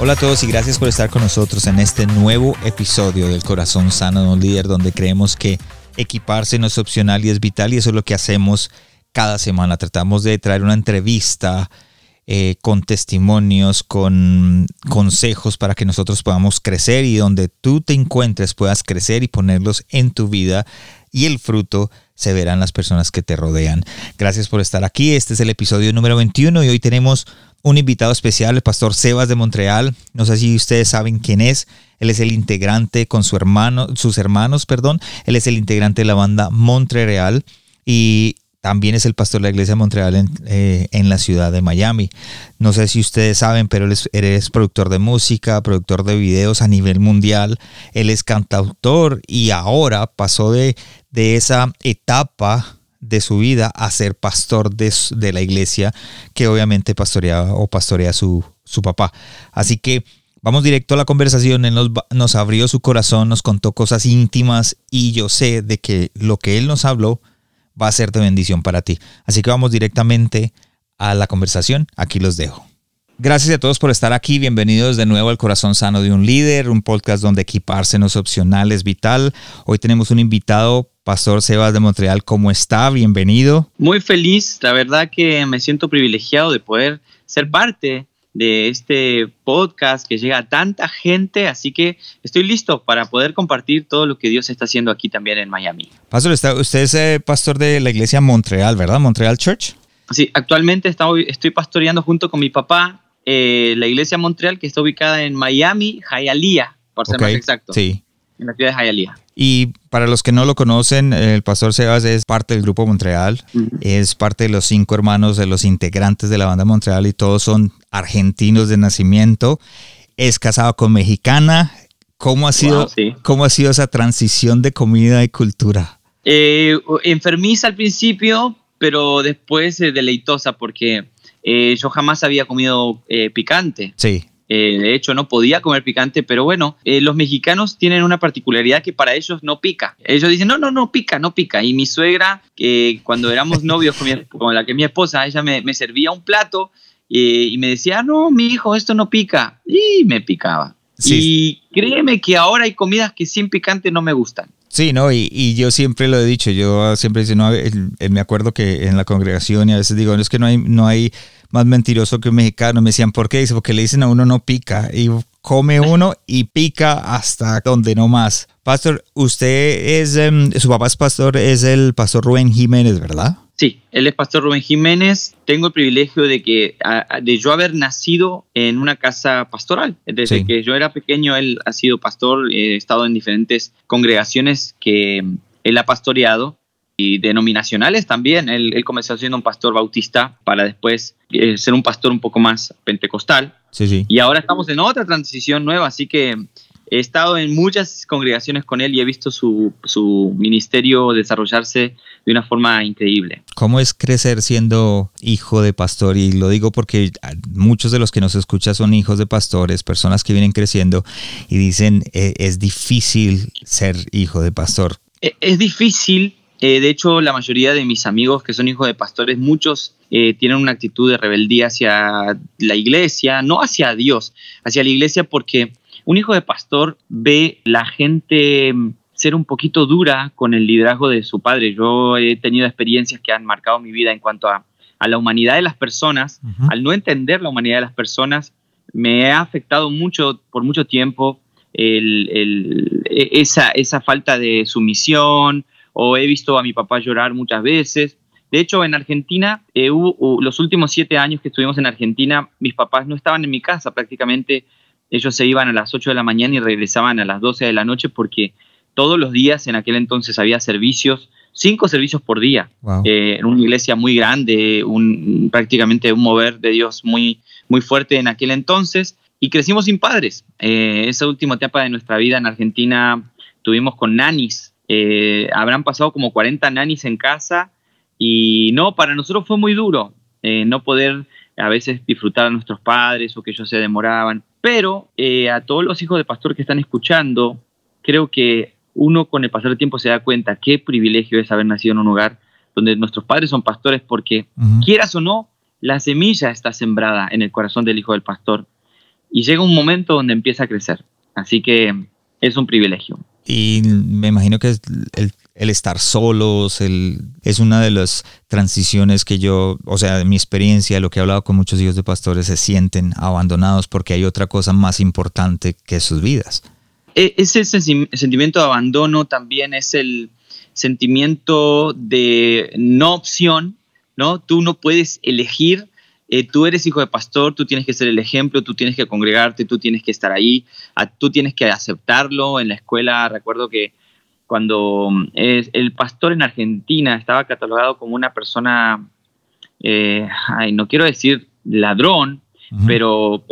Hola a todos y gracias por estar con nosotros en este nuevo episodio del Corazón Sano de un Líder, donde creemos que equiparse no es opcional y es vital y eso es lo que hacemos cada semana. Tratamos de traer una entrevista eh, con testimonios, con consejos para que nosotros podamos crecer y donde tú te encuentres puedas crecer y ponerlos en tu vida y el fruto se verá en las personas que te rodean. Gracias por estar aquí. Este es el episodio número 21 y hoy tenemos un invitado especial, el pastor Sebas de Montreal. No sé si ustedes saben quién es. Él es el integrante con su hermano, sus hermanos, perdón. Él es el integrante de la banda Montreal y también es el pastor de la iglesia de Montreal en, eh, la ciudad de Miami. No sé si ustedes saben, pero él es, productor de música, productor de videos a nivel mundial. Él es cantautor y ahora pasó de, de esa etapa de su vida a ser pastor de, de la iglesia que obviamente pastorea o pastorea su, su papá. Así que vamos directo a la conversación. Él nos, nos abrió su corazón, nos contó cosas íntimas y yo sé de que lo que él nos habló va a ser de bendición para ti. Así que vamos directamente a la conversación. Aquí los dejo. Gracias a todos por estar aquí. Bienvenidos de nuevo al Corazón Sano de un Líder, un podcast donde equiparse no es opcional, es vital. Hoy tenemos un invitado Pastor Sebas de Montreal, ¿cómo está? Bienvenido. Muy feliz, la verdad que me siento privilegiado de poder ser parte de este podcast que llega a tanta gente, así que estoy listo para poder compartir todo lo que Dios está haciendo aquí también en Miami. Pastor, usted es eh, pastor de la iglesia Montreal, ¿verdad? Montreal Church. Sí, actualmente estoy pastoreando junto con mi papá eh, la iglesia Montreal que está ubicada en Miami, Hialeah, por ser más exacto. Sí. En la ciudad de Hialeah. Y para los que no lo conocen, el pastor Sebas es parte del grupo Montreal, es parte de los cinco hermanos de los integrantes de la banda Montreal y todos son argentinos de nacimiento. Es casado con mexicana. ¿Cómo ha sido, ¿cómo ha sido esa transición de comida y cultura? Eh, enfermiza al principio, pero después eh, deleitosa porque eh, yo jamás había comido picante. Sí. Eh, de hecho, no podía comer picante, pero bueno, eh, los mexicanos tienen una particularidad que para ellos no pica. Ellos dicen, no, no, no pica, no pica. Y mi suegra, que cuando éramos novios con, la que mi esposa, ella me, servía un plato eh, y me decía, no, mi hijo, esto no pica. Y me picaba. Y créeme que ahora hay comidas que sin picante no me gustan. Sí, no, y, yo siempre lo he dicho, yo siempre digo, no, me acuerdo que en la congregación y a veces digo, no, es que no hay, no hay más mentiroso que un mexicano. Me decían, ¿por qué? Dice, porque le dicen a uno no pica y come uno y pica hasta donde no más. Pastor, usted es, em, su papá es pastor, es el pastor Rubén Jiménez, ¿verdad? Sí, él es pastor Rubén Jiménez. Tengo el privilegio de que de yo haber nacido en una casa pastoral. Desde que yo era pequeño, él ha sido pastor. He estado en diferentes congregaciones que él ha pastoreado y denominacionales también. Él, comenzó siendo un pastor bautista para después eh, ser un pastor un poco más pentecostal. Sí, sí. Y ahora estamos en otra transición nueva, así que he estado en muchas congregaciones con él y he visto su, su ministerio desarrollarse de una forma increíble. ¿Cómo es crecer siendo hijo de pastor? Y lo digo porque muchos de los que nos escuchan son hijos de pastores, personas que vienen creciendo y dicen e, es difícil ser hijo de pastor. E, es difícil eh, de hecho, la mayoría de mis amigos que son hijos de pastores, muchos eh, tienen una actitud de rebeldía hacia la iglesia, no hacia Dios, hacia la iglesia porque un hijo de pastor ve la gente mm, ser un poquito dura con el liderazgo de su padre. Yo he tenido experiencias que han marcado mi vida en cuanto a, la humanidad de las personas. Al no entender la humanidad de las personas, me ha afectado mucho, por mucho tiempo, e, esa, esa falta de sumisión, o he visto a mi papá llorar muchas veces. De hecho, en Argentina, eh, los últimos siete años que estuvimos en Argentina, mis papás no estaban en mi casa prácticamente. Ellos se iban a las 8 de la mañana y regresaban a las 12 de la noche porque todos los días en aquel entonces había servicios, cinco servicios por día, eh, en una iglesia muy grande, un, prácticamente un mover de Dios muy, muy fuerte en aquel entonces. y crecimos sin padres. Eh, esa última etapa de nuestra vida en Argentina tuvimos con nanis. Eh, habrán pasado como 40 nanis en casa y no, para nosotros fue muy duro no poder a veces disfrutar a nuestros padres o que ellos se demoraban. Pero a todos los hijos de pastor que están escuchando, creo que uno con el pasar del tiempo se da cuenta qué privilegio es haber nacido en un hogar donde nuestros padres son pastores porque, quieras o no, la semilla está sembrada en el corazón del hijo del pastor y llega un momento donde empieza a crecer. Así que es un privilegio. Y me imagino que el, el estar solos el, es una de las transiciones que yo, o sea, de mi experiencia, lo que he hablado con muchos hijos de pastores, se sienten abandonados porque hay otra cosa más importante que sus vidas. E, ese sentimiento de abandono también es el sentimiento de no opción, ¿no? Tú no puedes elegir eh, tú eres hijo de pastor, tú tienes que ser el ejemplo, tú tienes que congregarte, tú tienes que estar ahí, tú tienes que aceptarlo. En la escuela recuerdo que cuando el pastor en Argentina estaba catalogado como una persona, eh, ay, no quiero decir ladrón, pero,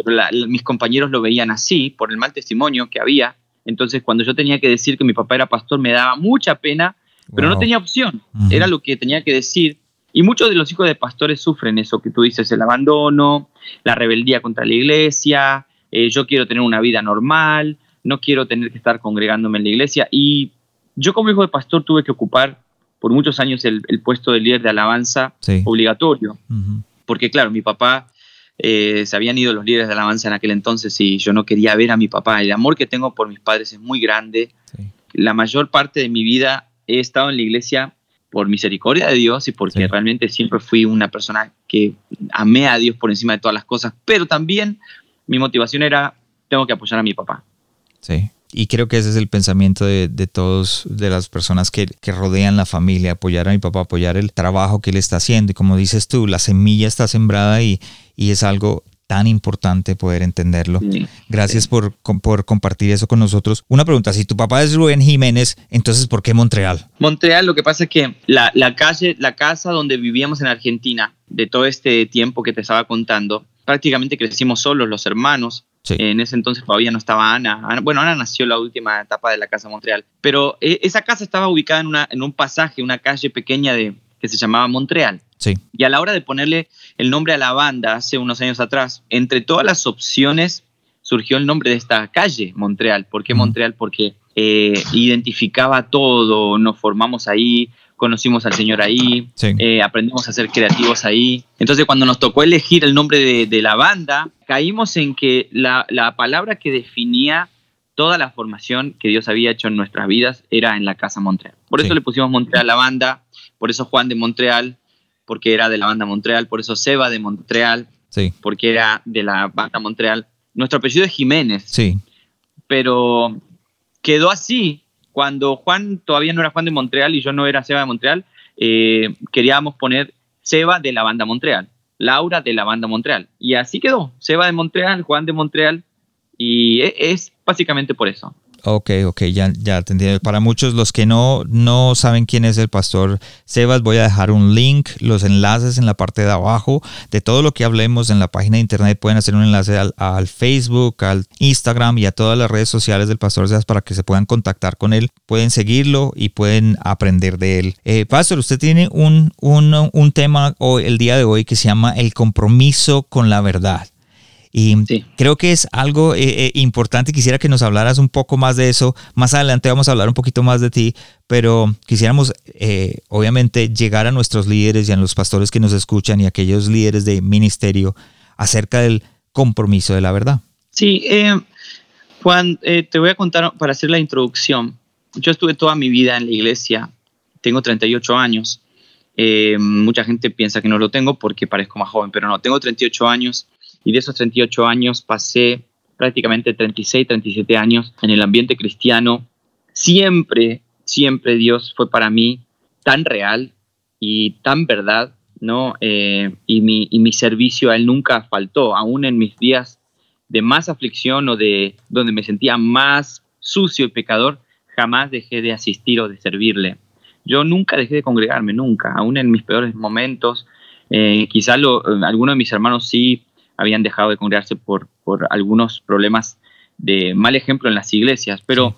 mis compañeros lo veían así por el mal testimonio que había. Entonces cuando yo tenía que decir que mi papá era pastor me daba mucha pena, pero no tenía opción. Era lo que tenía que decir. Y muchos de los hijos de pastores sufren eso que tú dices, el abandono, la rebeldía contra la iglesia, eh, yo quiero tener una vida normal, no quiero tener que estar congregándome en la iglesia. Y yo como hijo de pastor tuve que ocupar por muchos años el, puesto de líder de alabanza obligatorio, porque claro, mi papá, eh, se habían ido los líderes de alabanza en aquel entonces y yo no quería ver a mi papá. El amor que tengo por mis padres es muy grande. La mayor parte de mi vida he estado en la iglesia por misericordia de Dios y porque realmente siempre fui una persona que amé a Dios por encima de todas las cosas, pero también mi motivación era, tengo que apoyar a mi papá. Sí. Y creo que ese es el pensamiento de, de todos, de las personas que, que, rodean la familia, apoyar a mi papá, apoyar el trabajo que él está haciendo. Y como dices tú, la semilla está sembrada y, y es algo tan importante poder entenderlo. Gracias Por, por, compartir eso con nosotros. Una pregunta, si tu papá es Rubén Jiménez, entonces ¿por qué Montreal? Montreal, lo que pasa es que la, la calle, la casa donde vivíamos en Argentina, de todo este tiempo que te estaba contando, prácticamente crecimos solos los hermanos. En ese entonces todavía no estaba Ana. Bueno, Ana nació en la última etapa de la casa Montreal, pero eh, esa casa estaba ubicada en, una, en un pasaje, una calle pequeña de, que se llamaba Montreal. Y a la hora de ponerle el nombre a la banda hace unos años atrás, entre todas las opciones surgió el nombre de esta calle, Montreal. ¿Por qué Montreal? Porque eh, identificaba todo, nos formamos ahí, conocimos al Señor ahí, eh, aprendimos a ser creativos ahí. Entonces cuando nos tocó elegir el nombre de, la banda, caímos en que la, palabra que definía toda la formación que Dios había hecho en nuestras vidas era en la Casa Montreal. Por eso le pusimos Montreal a la banda, por eso Juan de Montreal, porque era de la banda Montreal, por eso Seba de Montreal, sí. porque era de la banda Montreal. Nuestro apellido es Jiménez. Sí. Pero quedó así. Cuando Juan todavía no era Juan de Montreal y yo no era Seba de Montreal, eh, queríamos poner Seba de la banda Montreal, Laura de la banda Montreal. Y así quedó. Seba de Montreal, Juan de Montreal. Y e, es básicamente por eso. Ok, ok, ya, ya te entiendo. Para muchos, los que no, no saben quién es el pastor Sebas, voy a dejar un link, los enlaces en la parte de abajo de todo lo que hablemos en la página de internet. Pueden hacer un enlace al, Facebook, al Instagram y a todas las redes sociales del pastor Sebas para que se puedan contactar con él. Pueden seguirlo y pueden aprender de él. Eh, pastor, usted tiene un, un, un tema hoy, el día de hoy que se llama el compromiso con la verdad. Y creo que es algo eh, eh, importante. Quisiera que nos hablaras un poco más de eso. Más adelante vamos a hablar un poquito más de ti, pero quisiéramos, eh, obviamente, llegar a nuestros líderes y a los pastores que nos escuchan y a aquellos líderes de ministerio acerca del compromiso de la verdad. Sí, Juan, te voy a contar para hacer la introducción. Yo estuve toda mi vida en la iglesia, tengo 38 años. mucha gente piensa que no lo tengo porque parezco más joven, pero no, tengo 38 años y de esos 38 años pasé prácticamente 36, 37 años en el ambiente cristiano. Siempre, siempre Dios fue para mí tan real y tan verdad, ¿no? Eh, y, mi, y mi servicio a Él nunca faltó, aún en mis días de más aflicción o de donde me sentía más sucio y pecador, jamás dejé de asistir o de servirle. Yo nunca dejé de congregarme, nunca, aún en mis peores momentos. Eh, quizá algunos de mis hermanos sí habían dejado de congregarse por, por algunos problemas de mal ejemplo en las iglesias, pero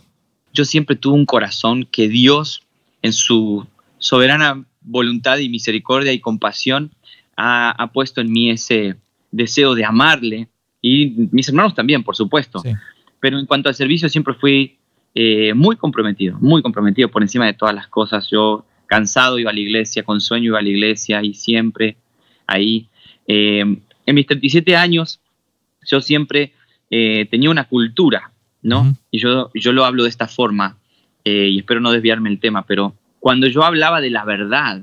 yo siempre tuve un corazón que Dios en su soberana voluntad y misericordia y compasión ha, puesto en mí ese deseo de amarle y mis hermanos también, por supuesto. Pero en cuanto al servicio siempre fui eh, muy comprometido, muy comprometido por encima de todas las cosas. Yo cansado iba a la iglesia, con sueño iba a la iglesia y siempre ahí. Eh, en mis 37 años yo siempre eh, tenía una cultura, ¿no? Y yo, yo lo hablo de esta forma y espero no desviarme el tema, pero cuando yo hablaba de la verdad,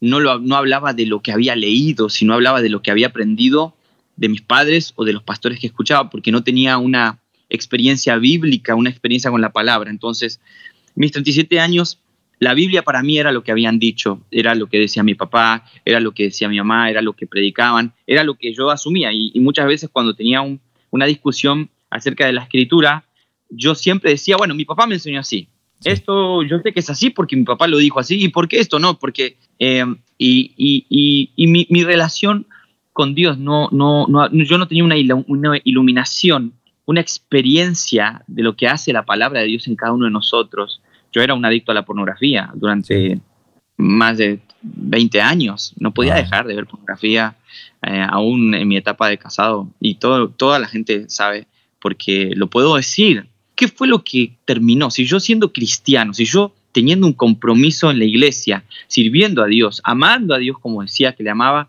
no, lo, no hablaba de lo que había leído, sino hablaba de lo que había aprendido de mis padres o de los pastores que escuchaba, porque no tenía una experiencia bíblica, una experiencia con la palabra. Entonces, mis 37 años, la Biblia para mí era lo que habían dicho, era lo que decía mi papá, era lo que decía mi mamá, era lo que predicaban, era lo que yo asumía. Y, muchas veces cuando tenía una discusión acerca de la escritura, yo siempre decía, bueno, mi papá me enseñó así, esto yo sé que es así porque mi papá lo dijo así. ¿Y por qué esto no? Porque eh, y, mi, relación con Dios, no, no, no, yo no tenía una, iluminación, una experiencia de lo que hace la palabra de Dios en cada uno de nosotros. Yo era un adicto a la pornografía durante más de 20 años. No podía dejar de ver pornografía eh, aún en mi etapa de casado. Y todo, toda la gente sabe, porque lo puedo decir, ¿qué fue lo que terminó? Si yo siendo cristiano, si yo teniendo un compromiso en la iglesia, sirviendo a Dios, amando a Dios como decía que le amaba,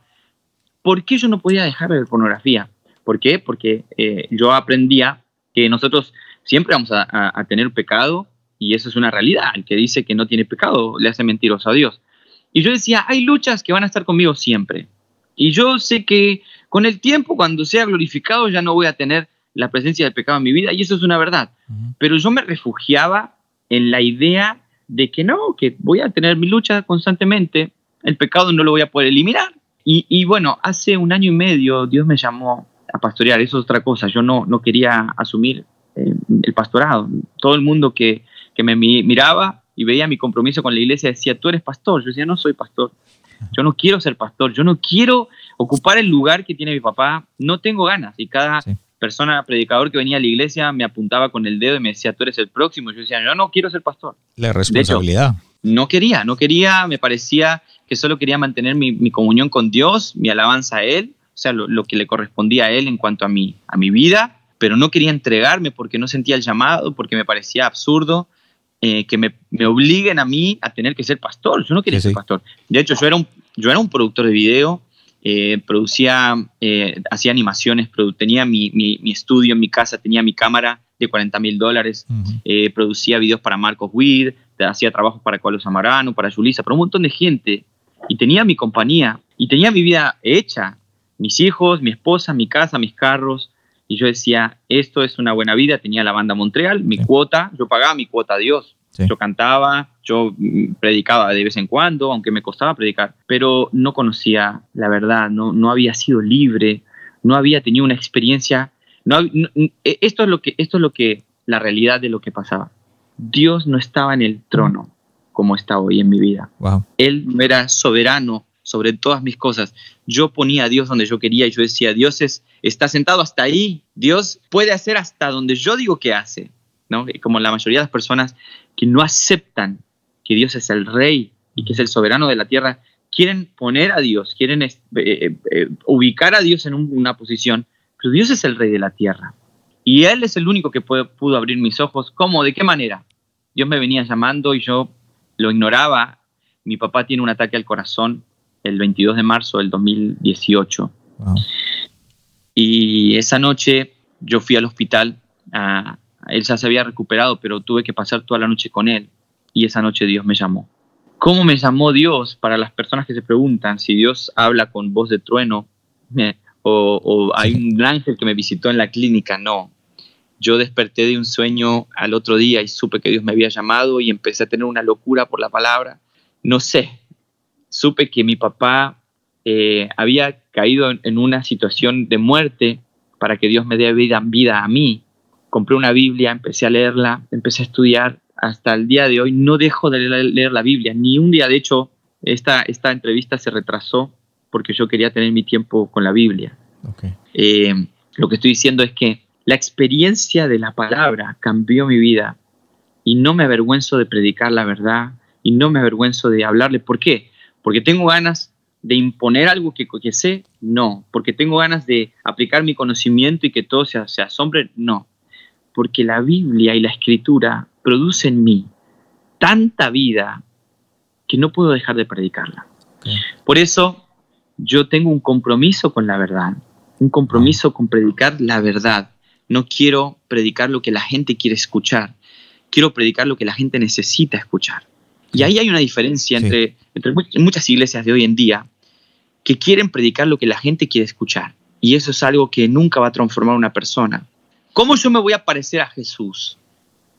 ¿por qué yo no podía dejar de ver pornografía? ¿Por qué? Porque eh, yo aprendía que nosotros siempre vamos a, tener pecado y eso es una realidad. El que dice que no tiene pecado le hace mentiroso a Dios. Y yo decía, hay luchas que van a estar conmigo siempre. Y yo sé que con el tiempo, cuando sea glorificado, ya no voy a tener la presencia del pecado en mi vida y eso es una verdad. Pero yo me refugiaba en la idea de que no, que voy a tener mi lucha constantemente, el pecado no lo voy a poder eliminar. Y, bueno, hace un año y medio Dios me llamó a pastorear, eso es otra cosa, yo no, no quería asumir eh, el pastorado. Todo el mundo que, que me miraba y veía mi compromiso con la iglesia decía, tú eres pastor, yo decía, no soy pastor. Yo no quiero ser pastor, yo no quiero ocupar el lugar que tiene mi papá, no tengo ganas. Y cada persona, predicador que venía a la iglesia, me apuntaba con el dedo y me decía, tú eres el próximo. Yo decía, yo no quiero ser pastor. La responsabilidad. no quería, no quería, me parecía que solo quería mantener mi, comunión con Dios, mi alabanza a Él, o sea, lo, que le correspondía a Él en cuanto a mi, a mi vida, pero no quería entregarme porque no sentía el llamado, porque me parecía absurdo eh, que me, me, obliguen a mí a tener que ser pastor. Yo no quería ser pastor. De hecho, yo era un, yo era un productor de video, eh, producía, eh, hacía animaciones, tenía mi, mi, estudio en mi casa, tenía mi cámara de 40 mil dólares, producía videos para Marcos Weir, hacía trabajos para Carlos Amarano, para Julisa, para un montón de gente. Y tenía mi compañía y tenía mi vida hecha, mis hijos, mi esposa, mi casa, mis carros. Y yo decía, esto es una buena vida. Tenía la banda Montreal, mi cuota, yo pagaba mi cuota a Dios. Yo cantaba, yo mm, predicaba de vez en cuando, aunque me costaba predicar, pero no conocía la verdad, no, no había sido libre, no había tenido una experiencia. No, e, esto, es lo que, esto es lo que, la realidad de lo que pasaba. Dios no estaba en el trono como está hoy en mi vida. Él no era soberano sobre todas mis cosas. Yo ponía a Dios donde yo quería y yo decía, Dios es, está sentado hasta ahí. Dios puede hacer hasta donde yo digo que hace. ¿no? Como la mayoría de las personas que no aceptan que Dios es el rey y que es el soberano de la tierra, quieren poner a Dios, quieren eh, eh, eh, ubicar a Dios en una posición, pero Dios es el rey de la tierra. Y Él es el único que pudo abrir mis ojos. ¿Cómo? ¿De qué manera? Dios me venía llamando y yo lo ignoraba. Mi papá tiene un ataque al corazón el 22 de marzo del 2018. Y esa noche yo fui al hospital. A, él ya se había recuperado, pero tuve que pasar toda la noche con él y esa noche Dios me llamó. ¿Cómo me llamó Dios? Para las personas que se preguntan si Dios habla con voz de trueno eh, o, hay un ángel que me visitó en la clínica, no. Yo desperté de un sueño al otro día y supe que Dios me había llamado y empecé a tener una locura por la palabra. No sé, supe que mi papá eh, había caído en, una situación de muerte para que Dios me dé vida, vida a mí. Compré una Biblia, empecé a leerla, empecé a estudiar hasta el día de hoy no dejo de leer la Biblia, ni un día. De hecho, esta, esta entrevista se retrasó porque yo quería tener mi tiempo con la Biblia. Eh, Lo que estoy diciendo es que la experiencia de la palabra cambió mi vida y no me avergüenzo de predicar la verdad y no me avergüenzo de hablarle. ¿Por qué? Porque tengo ganas de imponer algo que, que sé, no. Porque tengo ganas de aplicar mi conocimiento y que todo se, se asombre, no. Porque la Biblia y la Escritura producen en mí tanta vida que no puedo dejar de predicarla. Por eso yo tengo un compromiso con la verdad, un compromiso con predicar la verdad. No quiero predicar lo que la gente quiere escuchar, quiero predicar lo que la gente necesita escuchar. Y ahí hay una diferencia entre, entre muchas iglesias de hoy en día que quieren predicar lo que la gente quiere escuchar. Y eso es algo que nunca va a transformar a una persona. ¿Cómo yo me voy a parecer a Jesús?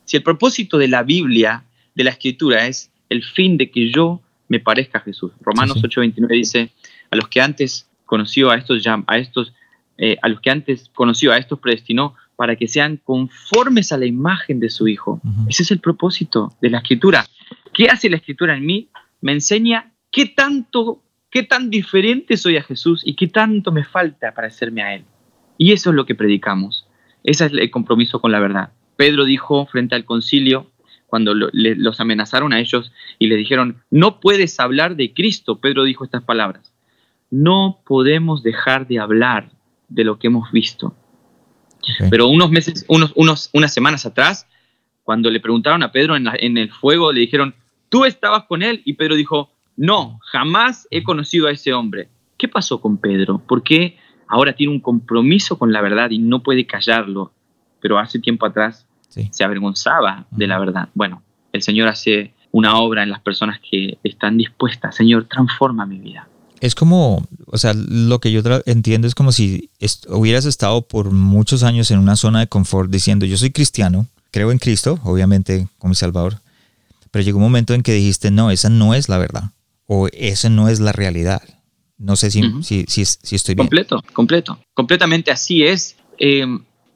Si el propósito de la Biblia, de la Escritura, es el fin de que yo me parezca a Jesús. Romanos 8:29 dice, a los que antes conoció a estos, a estos, eh, a los que antes conoció a estos predestinó para que sean conformes a la imagen de su Hijo. Ese es el propósito de la Escritura. ¿Qué hace la Escritura en mí? Me enseña qué tanto, qué tan diferente soy a Jesús y qué tanto me falta para parecerme a Él. Y eso es lo que predicamos. Ese es el compromiso con la verdad. Pedro dijo frente al concilio, cuando los amenazaron a ellos y les dijeron, no puedes hablar de Cristo, Pedro dijo estas palabras, no podemos dejar de hablar de lo que hemos visto. Pero unos meses, unos, unos, unas semanas atrás, cuando le preguntaron a Pedro en, en el fuego, le dijeron, tú estabas con él, y Pedro dijo, no, jamás he conocido a ese hombre. ¿Qué pasó con Pedro? ¿Por qué ahora tiene un compromiso con la verdad y no puede callarlo? Pero hace tiempo atrás se avergonzaba de la verdad. Bueno, el Señor hace una obra en las personas que están dispuestas. Señor, transforma mi vida. Es como, o sea, lo que yo entiendo es como si hubieras estado por muchos años en una zona de confort diciendo, yo soy cristiano, creo en Cristo, obviamente como mi Salvador, pero llegó un momento en que dijiste, no, esa no es la verdad, o esa no es la realidad. No sé si, si, si, estoy bien. Completo, completo. Completamente así es. Eh,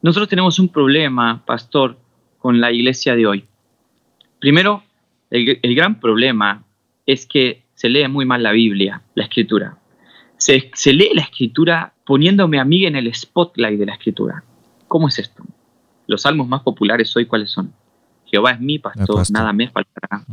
nosotros tenemos un problema, pastor, con la iglesia de hoy. Primero, el, gran problema es que se lee muy mal la Biblia, la escritura. Se, lee la escritura poniéndome a mí en el spotlight de la escritura. ¿Cómo es esto? Los salmos más populares hoy, ¿cuáles son? Jehová es mi pastor, nada me faltará.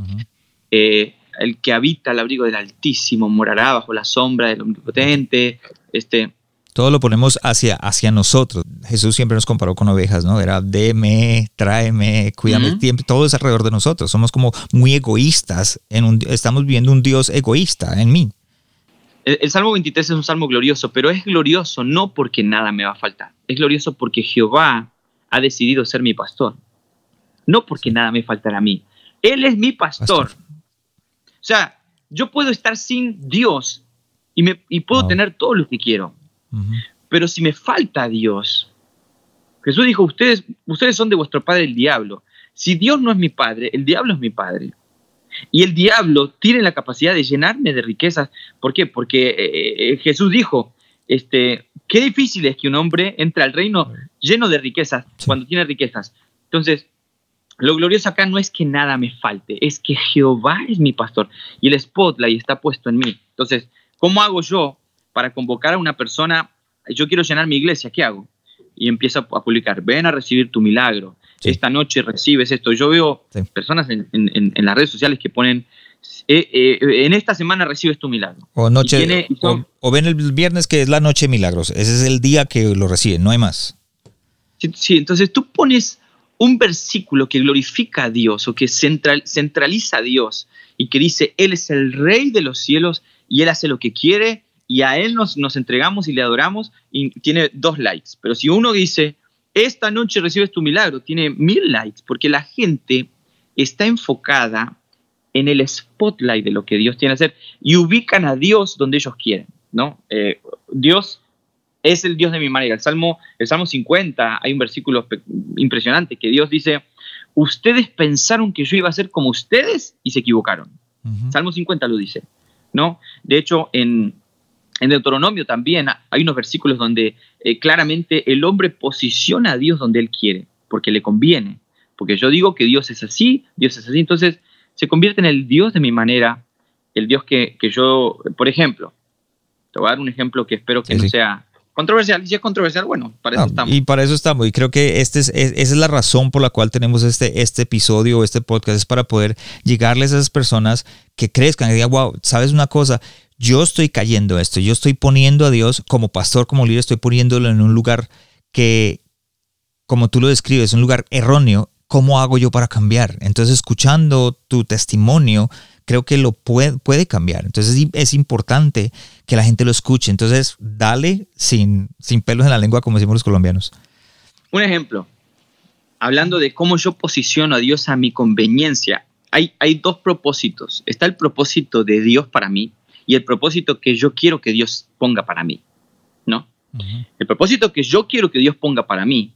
Eh, el que habita al abrigo del Altísimo morará bajo la sombra del Omnipotente. Este, todo lo ponemos hacia, hacia nosotros. Jesús siempre nos comparó con ovejas, ¿no? Era deme, tráeme, cuídame el tiempo, todo es alrededor de nosotros. Somos como muy egoístas, en un, estamos viendo un Dios egoísta en mí. El, Salmo 23 es un salmo glorioso, pero es glorioso no porque nada me va a faltar. Es glorioso porque Jehová ha decidido ser mi pastor. No porque nada me faltará a mí. Él es mi pastor. O sea, yo puedo estar sin Dios y, me, puedo tener todo lo que quiero pero si me falta Dios, Jesús dijo, ustedes, ustedes son de vuestro padre el diablo. Si Dios no es mi padre, el diablo es mi padre. Y el diablo tiene la capacidad de llenarme de riquezas. ¿Por qué? Porque eh, eh, Jesús dijo, este, qué difícil es que un hombre entre al reino lleno de riquezas cuando tiene riquezas. Entonces, lo glorioso acá no es que nada me falte, es que Jehová es mi pastor y el spotlight está puesto en mí. Entonces, ¿cómo hago yo para convocar a una persona, yo quiero llenar mi iglesia, ¿qué hago? Y empiezo a publicar, ven a recibir tu milagro, esta noche recibes esto. Yo veo personas en, las redes sociales que ponen, eh, eh, en esta semana recibes tu milagro. O, noche, o, ven el viernes que es la noche de milagros, ese es el día que lo reciben, no hay más. Sí, entonces tú pones un versículo que glorifica a Dios o que centraliza a Dios y que dice, Él es el rey de los cielos y Él hace lo que quiere y a Él nos, entregamos y le adoramos y tiene dos likes. Pero si uno dice, esta noche recibes tu milagro, tiene mil likes, porque la gente está enfocada en el spotlight de lo que Dios tiene que hacer y ubican a Dios donde ellos quieren, ¿no? Eh, Dios es el Dios de mi manera. El Salmo, el Salmo 50, hay un versículo impresionante que Dios dice, ustedes pensaron que yo iba a ser como ustedes y se equivocaron. Salmo 50 lo dice, ¿no? De hecho, en, en Deuteronomio también hay unos versículos donde eh, claramente el hombre posiciona a Dios donde él quiere, porque le conviene. Porque yo digo que Dios es así, Dios es así, entonces se convierte en el Dios de mi manera, el Dios que, yo, por ejemplo, te voy a dar un ejemplo que espero que no sea controversial. Y si es controversial, bueno, para eso estamos. Y para eso estamos. Y creo que este es, esa es la razón por la cual tenemos este, este episodio, este podcast, es para poder llegarles a esas personas que crezcan y digan, wow, ¿sabes una cosa? Yo estoy cayendo esto, yo estoy poniendo a Dios como pastor, como líder, estoy poniéndolo en un lugar que, como tú lo describes, un lugar erróneo. ¿Cómo hago yo para cambiar? Entonces, escuchando tu testimonio, creo que lo puede, puede cambiar. Entonces es importante que la gente lo escuche. Entonces, dale sin, sin pelos en la lengua, como decimos los colombianos. Un ejemplo, hablando de cómo yo posiciono a Dios a mi conveniencia, hay, hay dos propósitos. Está el propósito de Dios para mí y el propósito que yo quiero que Dios ponga para mí. ¿No? El propósito que yo quiero que Dios ponga para mí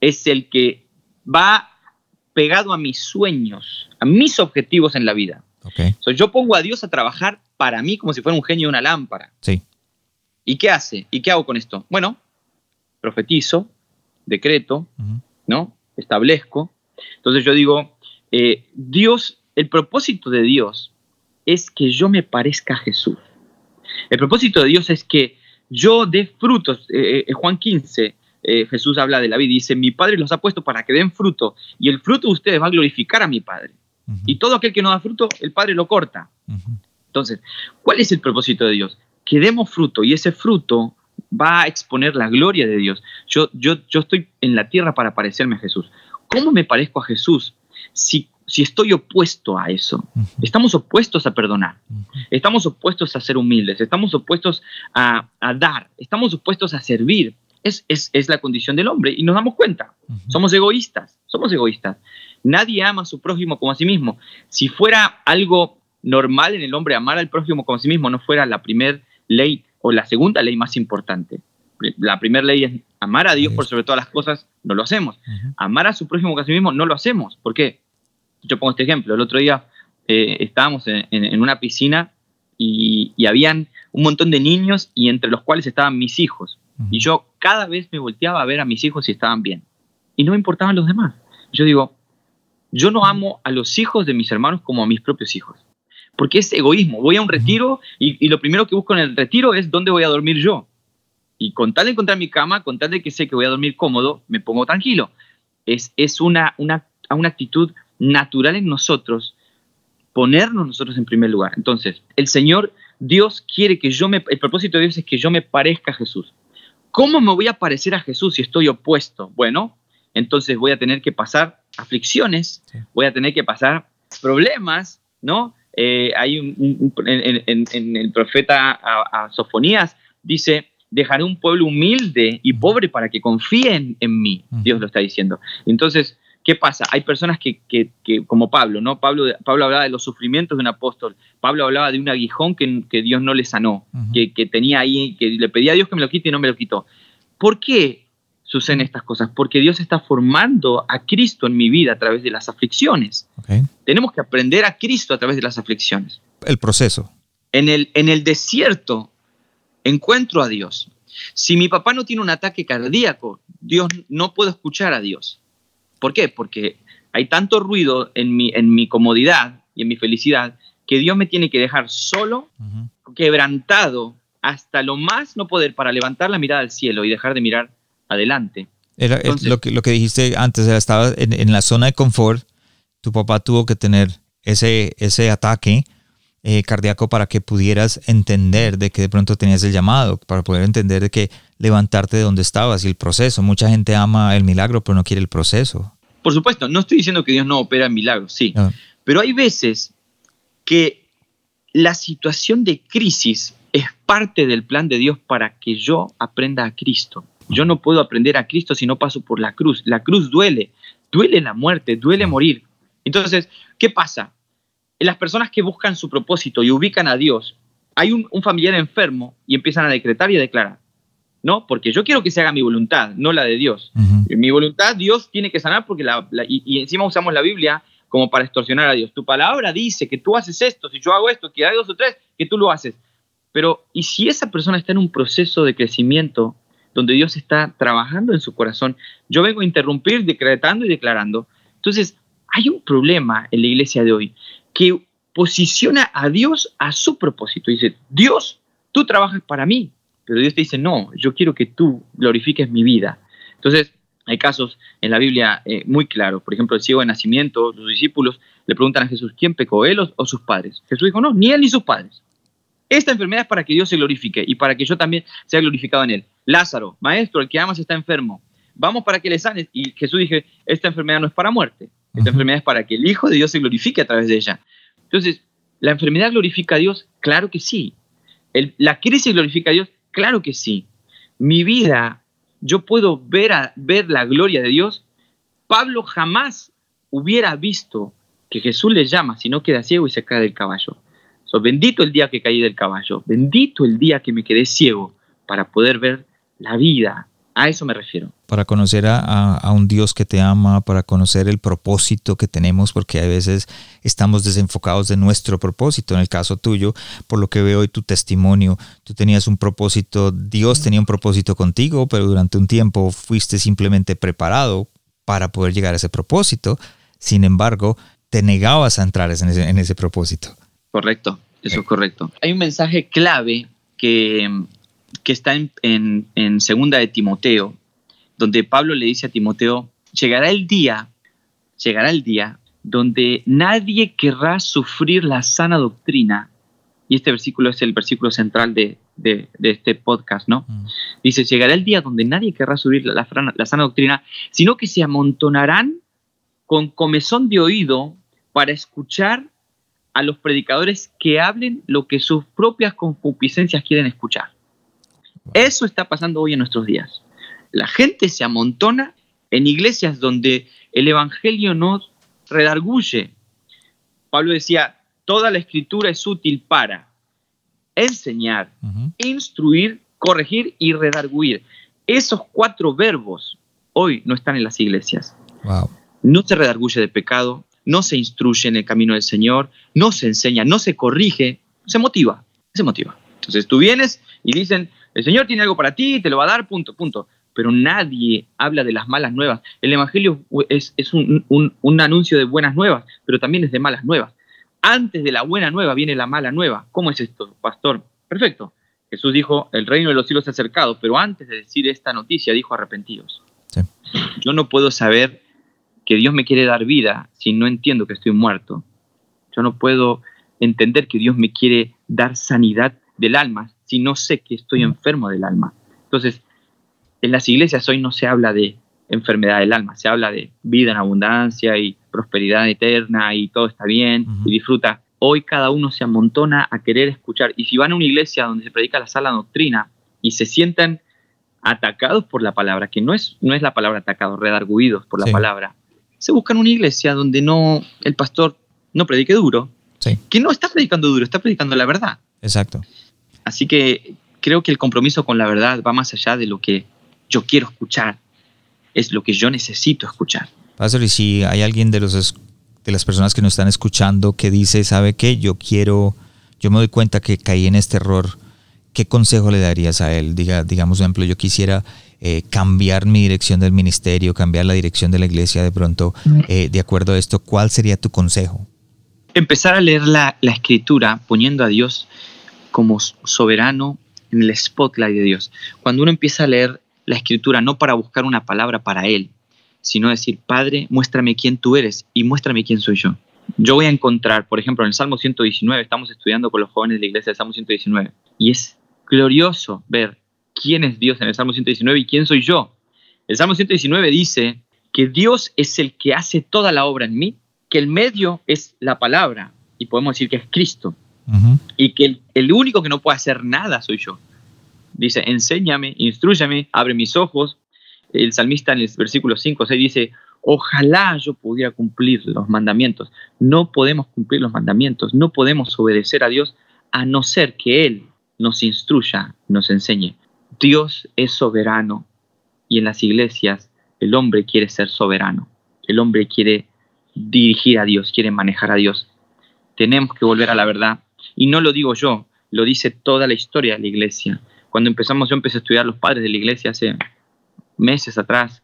es el que va pegado a mis sueños, a mis objetivos en la vida yo pongo a Dios a trabajar para mí como si fuera un genio de una lámpara. Sí. ¿Y qué hace? ¿Y qué hago con esto? Bueno, profetizo, decreto, ¿no? Establezco. Entonces yo digo, eh, Dios, el propósito de Dios es que yo me parezca a Jesús. El propósito de Dios es que yo dé frutos. Eh, eh, Juan 15, Jesús habla de la vida y dice, mi Padre los ha puesto para que den fruto y el fruto de ustedes va a glorificar a mi Padre. Y todo aquel que no da fruto, el Padre lo corta. Entonces, ¿cuál es el propósito de Dios? Que demos fruto y ese fruto va a exponer la gloria de Dios. Yo, yo, yo estoy en la tierra para parecerme a Jesús. ¿Cómo me parezco a Jesús si, si estoy opuesto a eso? Estamos opuestos a perdonar, estamos opuestos a ser humildes, estamos opuestos a, dar, estamos opuestos a servir. Es, es, es, la condición del hombre y nos damos cuenta. Somos egoístas, somos egoístas. Nadie ama a su prójimo como a sí mismo. Si fuera algo normal en el hombre amar al prójimo como a sí mismo, no fuera la primera ley o la segunda ley más importante. La primera ley es amar a Dios por sobre todas las cosas, no lo hacemos. Amar a su prójimo como a sí mismo, no lo hacemos. ¿Por qué? Yo pongo este ejemplo. El otro día eh, estábamos en, una piscina y, habían un montón de niños y entre los cuales estaban mis hijos. Y yo cada vez me volteaba a ver a mis hijos si estaban bien. Y no me importaban los demás. Yo digo, yo no amo a los hijos de mis hermanos como a mis propios hijos. Porque es egoísmo. Voy a un retiro y, lo primero que busco en el retiro es dónde voy a dormir yo. Y con tal de encontrar mi cama, con tal de que sé que voy a dormir cómodo, me pongo tranquilo. Es, es una, una, una actitud natural en nosotros ponernos nosotros en primer lugar. Entonces, el Señor, Dios quiere que yo me, el propósito de Dios es que yo me parezca a Jesús. ¿Cómo me voy a parecer a Jesús si estoy opuesto? Bueno, entonces voy a tener que pasar aflicciones, voy a tener que pasar problemas, ¿no? Eh, hay un, en, el profeta a, Sofonías dice, dejaré un pueblo humilde y pobre para que confíen en mí, Dios lo está diciendo. Entonces, ¿qué pasa? Hay personas que, que, como Pablo, ¿no? Pablo, Pablo hablaba de los sufrimientos de un apóstol, Pablo hablaba de un aguijón que, que Dios no le sanó, que, que tenía ahí, que le pedía a Dios que me lo quite y no me lo quitó. ¿Por qué suceden estas cosas? Porque Dios está formando a Cristo en mi vida a través de las aflicciones. Tenemos que aprender a Cristo a través de las aflicciones. El proceso. En el, en el desierto encuentro a Dios. Si mi papá no tiene un ataque cardíaco, Dios no puedo escuchar a Dios. ¿Por qué? Porque hay tanto ruido en mi, en mi comodidad y en mi felicidad que Dios me tiene que dejar solo, quebrantado, hasta lo más no poder para levantar la mirada al cielo y dejar de mirar adelante. Era lo, que, lo que dijiste antes, estaba en, la zona de confort, tu papá tuvo que tener ese, ese ataque eh, cardíaco para que pudieras entender de que de pronto tenías el llamado, para poder entender de que levantarte de donde estabas y el proceso. Mucha gente ama el milagro, pero no quiere el proceso. Por supuesto, no estoy diciendo que Dios no opera milagros, sí, ah. pero hay veces que la situación de crisis es parte del plan de Dios para que yo aprenda a Cristo. Yo no puedo aprender a Cristo si no paso por la cruz. La cruz duele, duele la muerte, duele morir. Entonces, ¿qué pasa? Las personas que buscan su propósito y ubican a Dios, hay un, familiar enfermo y empiezan a decretar y a declarar. ¿no? Porque yo quiero que se haga mi voluntad, no la de Dios. Mi voluntad, Dios tiene que sanar porque la, y, encima usamos la Biblia como para extorsionar a Dios. Tu palabra dice que tú haces esto, si yo hago esto, que hay dos o tres, que tú lo haces. Pero, ¿y si esa persona está en un proceso de crecimiento donde Dios está trabajando en su corazón. Yo vengo a interrumpir decretando y declarando. Entonces, hay un problema en la iglesia de hoy que posiciona a Dios a su propósito. Dice, Dios, tú trabajas para mí, pero Dios te dice, no, yo quiero que tú glorifiques mi vida. Entonces, hay casos en la Biblia eh, muy claros. Por ejemplo, el ciego de nacimiento, los discípulos le preguntan a Jesús, ¿quién pecó, él o, sus padres? Jesús dijo, no, ni él ni sus padres. Esta enfermedad es para que Dios se glorifique y para que yo también sea glorificado en él. Lázaro, maestro, el que amas está enfermo. Vamos para que le sanes. Y Jesús dije, esta enfermedad no es para muerte. Esta enfermedad es para que el Hijo de Dios se glorifique a través de ella. Entonces, ¿la enfermedad glorifica a Dios? Claro que sí. ¿La crisis glorifica a Dios? Claro que sí. Mi vida, yo puedo ver, a, ver la gloria de Dios. Pablo jamás hubiera visto que Jesús le llama si no queda ciego y se cae del caballo. Bendito el día que caí del caballo, bendito el día que me quedé ciego para poder ver la vida, a eso me refiero. Para conocer a, un Dios que te ama, para conocer el propósito que tenemos, porque a veces estamos desenfocados de nuestro propósito. En el caso tuyo, por lo que veo hoy tu testimonio, tú tenías un propósito, Dios tenía un propósito contigo, pero durante un tiempo fuiste simplemente preparado para poder llegar a ese propósito. Sin embargo, te negabas a entrar en ese, propósito. Correcto, eso es correcto. Hay un mensaje clave que que está en, en, segunda de Timoteo, donde Pablo le dice a Timoteo, llegará el día, llegará el día donde nadie querrá sufrir la sana doctrina, y este versículo es el versículo central de, este podcast, ¿no? Mm. Dice, llegará el día donde nadie querrá sufrir la, la sana doctrina, sino que se amontonarán con comezón de oído para escuchar a los predicadores que hablen lo que sus propias concupiscencias quieren escuchar. Eso está pasando hoy en nuestros días. La gente se amontona en iglesias donde el Evangelio no redarguye. Pablo decía, toda la escritura es útil para enseñar, instruir, corregir y redarguir. Esos cuatro verbos hoy no están en las iglesias. No se redarguye de pecado, no se instruye en el camino del Señor, no se enseña, no se corrige, se motiva, se motiva. Entonces tú vienes y dicen, el Señor tiene algo para ti, te lo va a dar, punto, punto. Pero nadie habla de las malas nuevas. El Evangelio es, un, anuncio de buenas nuevas, pero también es de malas nuevas. Antes de la buena nueva viene la mala nueva. ¿Cómo es esto, pastor? Perfecto. Jesús dijo, el reino de los cielos ha acercado, pero antes de decir esta noticia dijo arrepentidos. Yo no puedo saber que Dios me quiere dar vida si no entiendo que estoy muerto. Yo no puedo entender que Dios me quiere dar sanidad del alma si no sé que estoy enfermo del alma? Entonces, en las iglesias hoy no se habla de enfermedad del alma, se habla de vida en abundancia y prosperidad eterna y todo está bien y disfruta. Hoy cada uno se amontona a querer escuchar y si van a una iglesia donde se predica la sala doctrina y se sientan atacados por la palabra, que no es, no es la palabra atacado, redarguidos por la palabra, se buscan una iglesia donde no el pastor no predique duro, que no está predicando duro, está predicando la verdad. Exacto. Así que creo que el compromiso con la verdad va más allá de lo que yo quiero escuchar, es lo que yo necesito escuchar. Pastor, y si hay alguien de, los, de las personas que nos están escuchando que dice, ¿sabe qué? Yo quiero, yo me doy cuenta que caí en este error, ¿qué consejo le darías a él? Diga, digamos, por ejemplo, yo quisiera eh, cambiar mi dirección del ministerio, cambiar la dirección de la iglesia de pronto, eh, de acuerdo a esto, ¿cuál sería tu consejo? Empezar a leer la, la escritura poniendo a Dios como soberano en el spotlight de Dios. Cuando uno empieza a leer la escritura no para buscar una palabra para Él, sino decir, Padre, muéstrame quién tú eres y muéstrame quién soy yo. Yo voy a encontrar, por ejemplo, en el Salmo 119, estamos estudiando con los jóvenes de la iglesia del Salmo 119, y es glorioso ver quién es Dios en el Salmo 119 y quién soy yo. El Salmo 119 dice que Dios es el que hace toda la obra en mí, que el medio es la palabra, y podemos decir que es Cristo, y que el, único que no puede hacer nada soy yo. Dice, enséñame, instruyame, abre mis ojos. El salmista en el versículo 5 o 6 dice, ojalá yo pudiera cumplir los mandamientos. No podemos cumplir los mandamientos, no podemos obedecer a Dios a no ser que Él nos instruya, nos enseñe. Dios es soberano y en las iglesias el hombre quiere ser soberano. El hombre quiere dirigir a Dios, quiere manejar a Dios. Tenemos que volver a la verdad y no lo digo yo, lo dice toda la historia de la iglesia. Cuando empezamos, yo empecé a estudiar los padres de la iglesia hace meses atrás,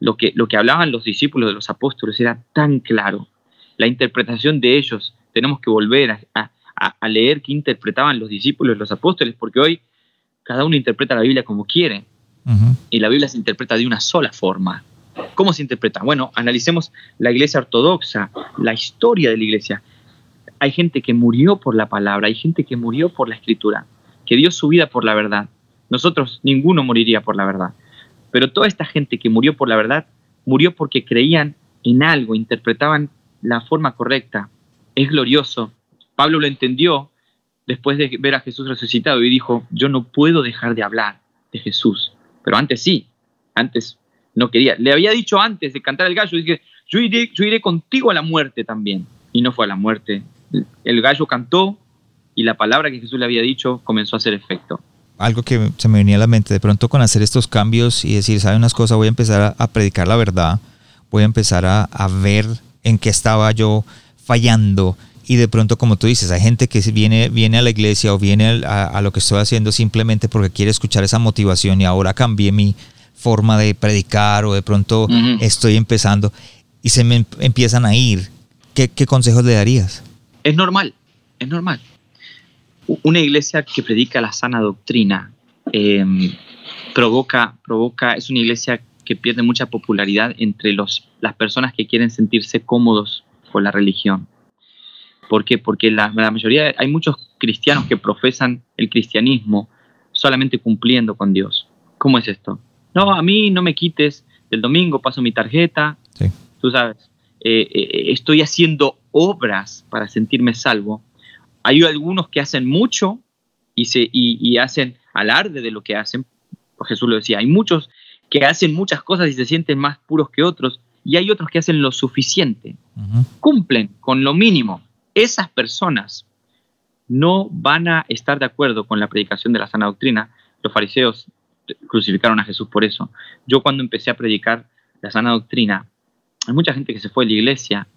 lo que, lo que hablaban los discípulos de los apóstoles era tan claro. La interpretación de ellos, tenemos que volver a, leer qué interpretaban los discípulos los apóstoles, porque hoy cada uno interpreta la Biblia como quiere. Y la Biblia se interpreta de una sola forma. ¿Cómo se interpreta? Bueno, analicemos la iglesia ortodoxa, la historia de la iglesia. Hay gente que murió por la palabra, hay gente que murió por la escritura, que dio su vida por la verdad. Nosotros, ninguno moriría por la verdad. Pero toda esta gente que murió por la verdad, murió porque creían en algo, interpretaban la forma correcta. Es glorioso. Pablo lo entendió después de ver a Jesús resucitado y dijo, yo no puedo dejar de hablar de Jesús. Pero antes sí, antes no quería. Le había dicho antes de cantar el gallo, dije, yo iré, yo iré contigo a la muerte también. Y no fue a la muerte. El gallo cantó y la palabra que Jesús le había dicho comenzó a hacer efecto. Algo que se me venía a la mente, de pronto con hacer estos cambios y decir, ¿sabe unas cosas? Voy a empezar a, predicar la verdad, voy a empezar a, ver en qué estaba yo fallando y de pronto, como tú dices, hay gente que viene, viene a la iglesia o viene a, a, lo que estoy haciendo simplemente porque quiere escuchar esa motivación y ahora cambié mi, forma de predicar o de pronto estoy empezando y se me em, empiezan a ir, ¿qué, consejos le darías? Es normal, es normal. Una iglesia que predica la sana doctrina em, provoca, provoca, es una iglesia que pierde mucha popularidad entre los, las personas que quieren sentirse cómodos con la religión. ¿Por qué? Porque la, la, mayoría, hay muchos cristianos que profesan el cristianismo solamente cumpliendo con Dios. ¿Cómo es esto? no, a mí no me quites, del domingo paso mi tarjeta, tú sabes, eh, eh, estoy haciendo obras para sentirme salvo. Hay algunos que hacen mucho y, se, y, hacen alarde de lo que hacen, Jesús lo decía, hay muchos que hacen muchas cosas y se sienten más puros que otros, y hay otros que hacen lo suficiente, cumplen con lo mínimo. Esas personas no van a estar de acuerdo con la predicación de la sana doctrina. Los fariseos crucificaron a Jesús por eso. Yo cuando empecé a predicar la sana doctrina, hay mucha gente que se fue de la iglesia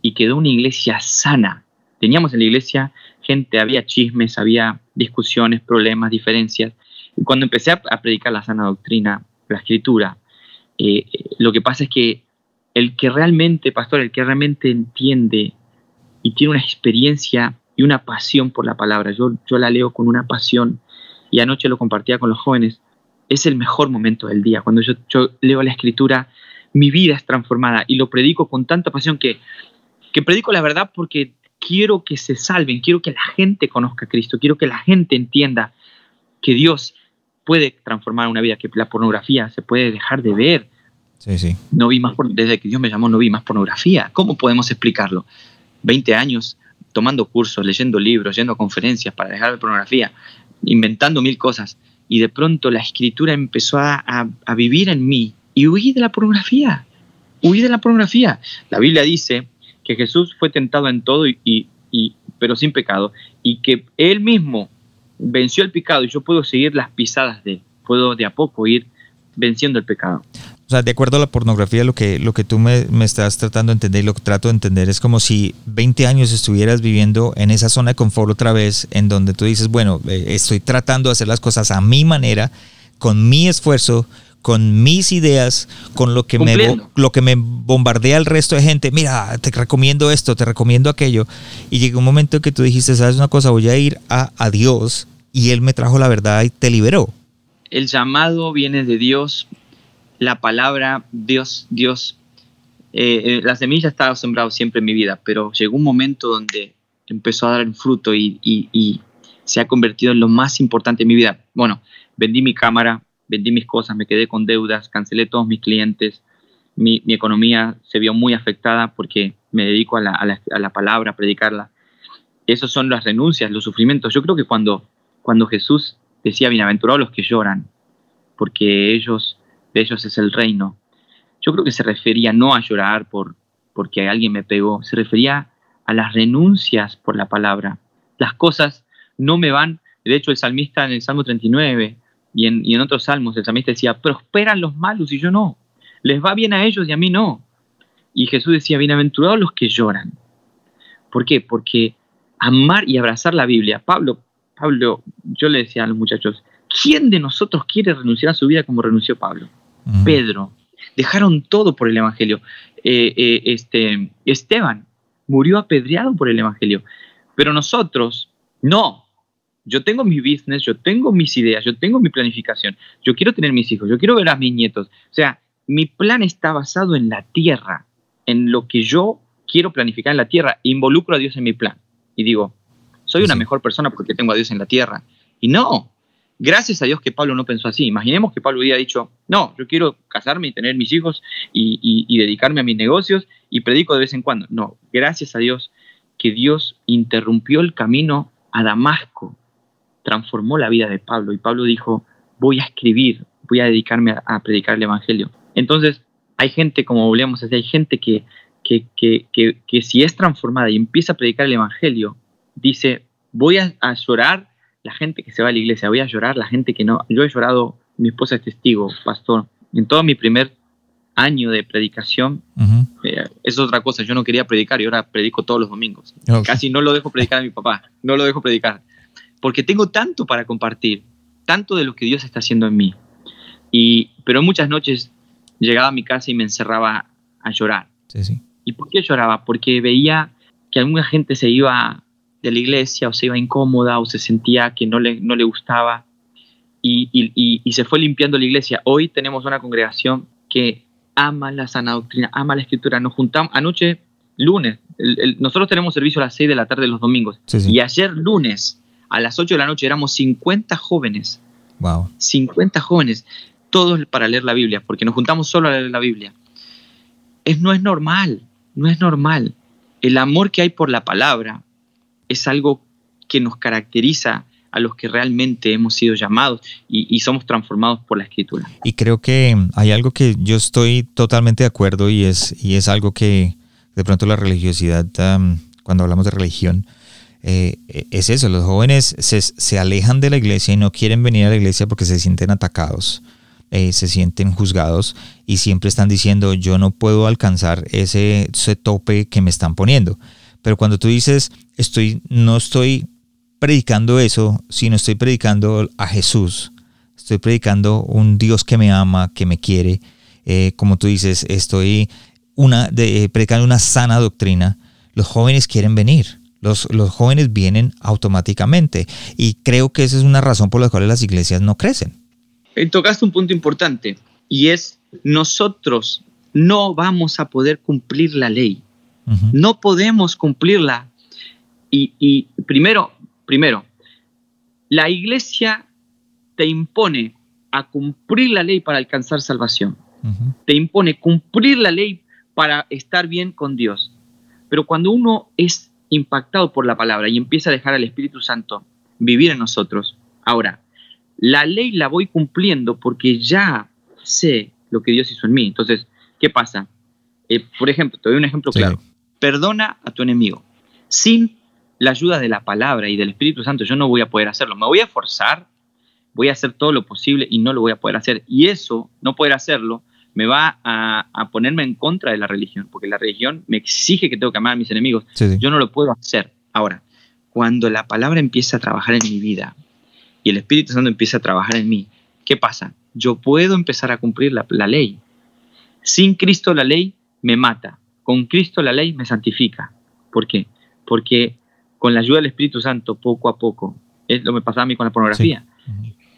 y quedó una iglesia sana. Teníamos en la iglesia gente, había chismes, había discusiones, problemas, diferencias. Cuando empecé a, predicar la sana doctrina, la escritura, eh, lo que pasa es que el que realmente, pastor, el que realmente entiende y tiene una experiencia y una pasión por la palabra, yo, yo la leo con una pasión y anoche lo compartía con los jóvenes, es el mejor momento del día. Cuando yo, leo la escritura, mi vida es transformada y lo predico con tanta pasión que, que predico la verdad porque quiero que se salven, quiero que la gente conozca a Cristo, quiero que la gente entienda que Dios puede transformar una vida, que la pornografía se puede dejar de ver. Sí, sí. No vi más desde que Dios me llamó, no vi más pornografía. ¿Cómo podemos explicarlo? 20 años tomando cursos, leyendo libros, yendo a conferencias para dejar de pornografía inventando mil cosas. Y de pronto la escritura empezó a, vivir en mí y huí de la pornografía. Huí de la pornografía. La Biblia dice que Jesús fue tentado en todo, y, pero sin pecado, y que Él mismo venció el pecado y yo puedo seguir las pisadas de Él. Puedo de a poco ir venciendo el pecado. O sea, de acuerdo a la pornografía, lo que, lo que tú me, estás tratando de entender y lo que trato de entender es como si 20 años estuvieras viviendo en esa zona de confort otra vez, en donde tú dices, bueno, eh, estoy tratando de hacer las cosas a mi manera, con mi esfuerzo, con mis ideas, con lo que, me, lo que me bombardea el resto de gente. Mira, te recomiendo esto, te recomiendo aquello. Y llegó un momento en que tú dijiste, ¿sabes una cosa? Voy a ir a, a Dios y Él me trajo la verdad y te liberó. El llamado viene de Dios la palabra Dios, Dios, eh, eh, la semilla estaba sembrado siempre en mi vida, pero llegó un momento donde empezó a dar fruto y, se ha convertido en lo más importante en mi vida. Bueno, vendí mi cámara, vendí mis cosas, me quedé con deudas, cancelé todos mis clientes, mi, economía se vio muy afectada porque me dedico a la, a la, palabra, a predicarla. Esas son las renuncias, los sufrimientos. Yo creo que cuando, cuando Jesús decía, bienaventurados los que lloran, porque ellos de ellos es el reino. Yo creo que se refería no a llorar por porque alguien me pegó, se refería a las renuncias por la palabra. Las cosas no me van, de hecho el salmista en el Salmo 39 y en, y en otros salmos el salmista decía, prosperan los malos y yo no, les va bien a ellos y a mí no. Y Jesús decía, bienaventurados los que lloran. ¿Por qué? Porque amar y abrazar la Biblia, Pablo, Pablo, yo le decía a los muchachos, ¿quién de nosotros quiere renunciar a su vida como renunció Pablo? Pedro, dejaron todo por el Evangelio. Eh, eh, este, Esteban murió apedreado por el Evangelio. Pero nosotros, no, yo tengo mi business, yo tengo mis ideas, yo tengo mi planificación, yo quiero tener mis hijos, yo quiero ver a mis nietos. O sea, mi plan está basado en la tierra, en lo que yo quiero planificar en la tierra. Involucro a Dios en mi plan. Y digo, soy una mejor persona porque tengo a Dios en la tierra. Y no, gracias a Dios que Pablo no pensó así. Imaginemos que Pablo hubiera dicho, no, yo quiero casarme y tener mis hijos y, dedicarme a mis negocios y predico de vez en cuando. No, gracias a Dios que Dios interrumpió el camino a Damasco, transformó la vida de Pablo y Pablo dijo, voy a escribir, voy a dedicarme a, predicar el Evangelio. Entonces, hay gente, como volvíamos a decir, hay gente que, que, que, que, si es transformada y empieza a predicar el Evangelio, dice, voy a, llorar la gente que se va a la iglesia, voy a llorar la gente que no. Yo he llorado, mi esposa es testigo, pastor, en todo mi primer año de predicación, eh, es otra cosa, yo no quería predicar y ahora predico todos los domingos. Casi no lo dejo predicar a mi papá, no lo dejo predicar, porque tengo tanto para compartir, tanto de lo que Dios está haciendo en mí. Y, pero muchas noches llegaba a mi casa y me encerraba a llorar. ¿Y por qué lloraba? Porque veía que alguna gente se iba de la iglesia o se iba incómoda o se sentía que no le, no le gustaba y, y, y se fue limpiando la iglesia. Hoy tenemos una congregación que ama la sana doctrina, ama la escritura. Nos juntamos anoche, lunes, nosotros tenemos servicio a las 6 de la tarde los domingos. Y ayer lunes, a las 8 de la noche, éramos 50 jóvenes. Wow. 50 jóvenes, todos para leer la Biblia, porque nos juntamos solo a leer la Biblia. Es, no es normal, no es normal. El amor que hay por la palabra es algo que nos caracteriza a los que realmente hemos sido llamados y, somos transformados por la escritura. Y creo que hay algo que yo estoy totalmente de acuerdo y es, y es algo que de pronto la religiosidad, cuando hablamos de religión, eh, es eso, los jóvenes se, alejan de la iglesia y no quieren venir a la iglesia porque se sienten atacados. Eh, se sienten juzgados y siempre están diciendo yo no puedo alcanzar ese, ese tope que me están poniendo. Pero cuando tú dices estoy, no estoy predicando eso, sino estoy predicando a Jesús. Estoy predicando un Dios que me ama, que me quiere. Eh, como tú dices, estoy eh, predicando una sana doctrina. Los jóvenes quieren venir. Los, los, jóvenes vienen automáticamente. Y creo que esa es una razón por la cual las iglesias no crecen. Eh, tocaste un punto importante y es nosotros no vamos a poder cumplir la ley. No podemos cumplirla. Y, y primero, Primero, la iglesia te impone a cumplir la ley para alcanzar salvación. Te impone cumplir la ley para estar bien con Dios. Pero cuando uno es impactado por la palabra y empieza a dejar al Espíritu Santo vivir en nosotros, ahora, la ley la voy cumpliendo porque ya sé lo que Dios hizo en mí. Entonces, ¿qué pasa? Eh, por ejemplo, te doy un ejemplo claro. Perdona a tu enemigo sin la ayuda de la palabra y del Espíritu Santo, yo no voy a poder hacerlo. Me voy a forzar, voy a hacer todo lo posible y no lo voy a poder hacer. Y eso, no poder hacerlo, me va a, ponerme en contra de la religión, porque la religión me exige que tengo que amar a mis enemigos. Yo no lo puedo hacer. Ahora, cuando la palabra empieza a trabajar en mi vida y el Espíritu Santo empieza a trabajar en mí, ¿qué pasa? Yo puedo empezar a cumplir la, la ley. Sin Cristo la ley me mata. Con Cristo la ley me santifica. ¿Por qué? Porque con la ayuda del Espíritu Santo, poco a poco, es lo que me pasaba a mí con la pornografía.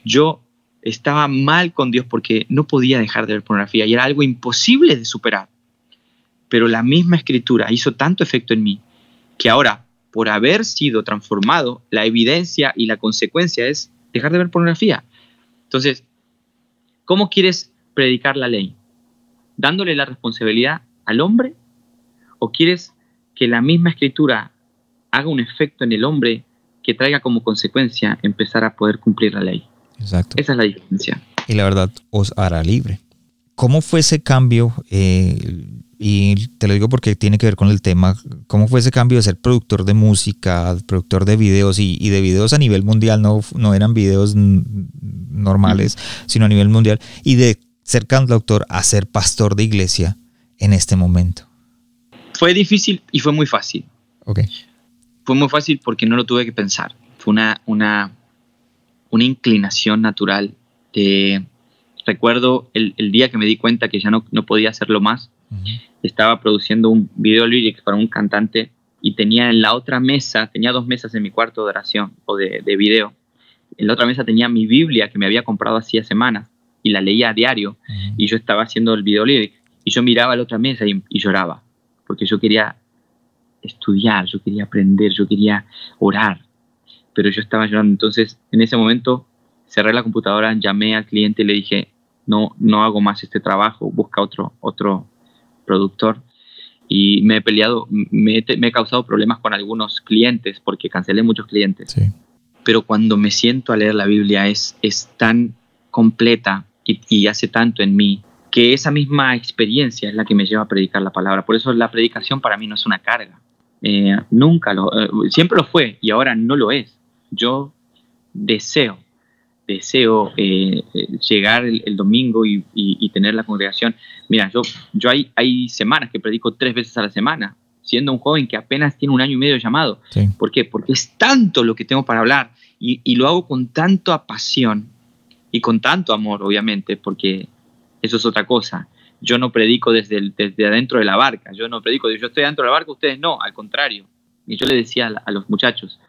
Yo estaba mal con Dios porque no podía dejar de ver pornografía y era algo imposible de superar. Pero la misma escritura hizo tanto efecto en mí que ahora, por haber sido transformado, la evidencia y la consecuencia es dejar de ver pornografía. Entonces, ¿cómo quieres predicar la ley? ¿Dándole la responsabilidad al hombre? ¿O quieres que la misma escritura haga un efecto en el hombre que traiga como consecuencia empezar a poder cumplir la ley. Exacto. Esa es la diferencia. Y la verdad os hará libre. ¿Cómo fue ese cambio? Eh, y te lo digo porque tiene que ver con el tema. ¿Cómo fue ese cambio de ser productor de música, productor de videos y, de videos a nivel mundial? No, no eran videos normales, sino a nivel mundial. Y de ser cantautor a ser pastor de iglesia en este momento. Fue difícil y fue muy fácil. Fue muy fácil porque no lo tuve que pensar. Fue una, una, una inclinación natural. De, recuerdo el, el, día que me di cuenta que ya no, no podía hacerlo más. Estaba produciendo un video lyrics para un cantante y tenía en la otra mesa, tenía dos mesas en mi cuarto de oración o de, de video. en la otra mesa tenía mi Biblia que me había comprado hacía semanas y la leía a diario y yo estaba haciendo el video libre y yo miraba a la otra mesa y, lloraba porque yo quería estudiar, yo quería aprender, yo quería orar, pero yo estaba llorando. Entonces, en ese momento cerré la computadora, llamé al cliente y le dije, no, no hago más este trabajo, busca otro, otro productor. Y me he peleado, me, he causado problemas con algunos clientes porque cancelé muchos clientes. Pero cuando me siento a leer la Biblia es, es tan completa y, hace tanto en mí que esa misma experiencia es la que me lleva a predicar la palabra. Por eso la predicación para mí no es una carga. Eh, nunca lo, eh, siempre lo fue y ahora no lo es. Yo deseo deseo eh, llegar el, domingo y, tener la congregación. Mira, yo, yo hay, hay semanas que predico tres veces a la semana, siendo un joven que apenas tiene un año y medio llamado. ¿Por qué? Porque es tanto lo que tengo para hablar y, lo hago con tanta pasión y con tanto amor, obviamente, porque eso es otra cosa. Yo no predico desde, desde adentro de la barca, yo no predico, yo estoy dentro de la barca, ustedes no, al contrario. Y yo le decía a los muchachos,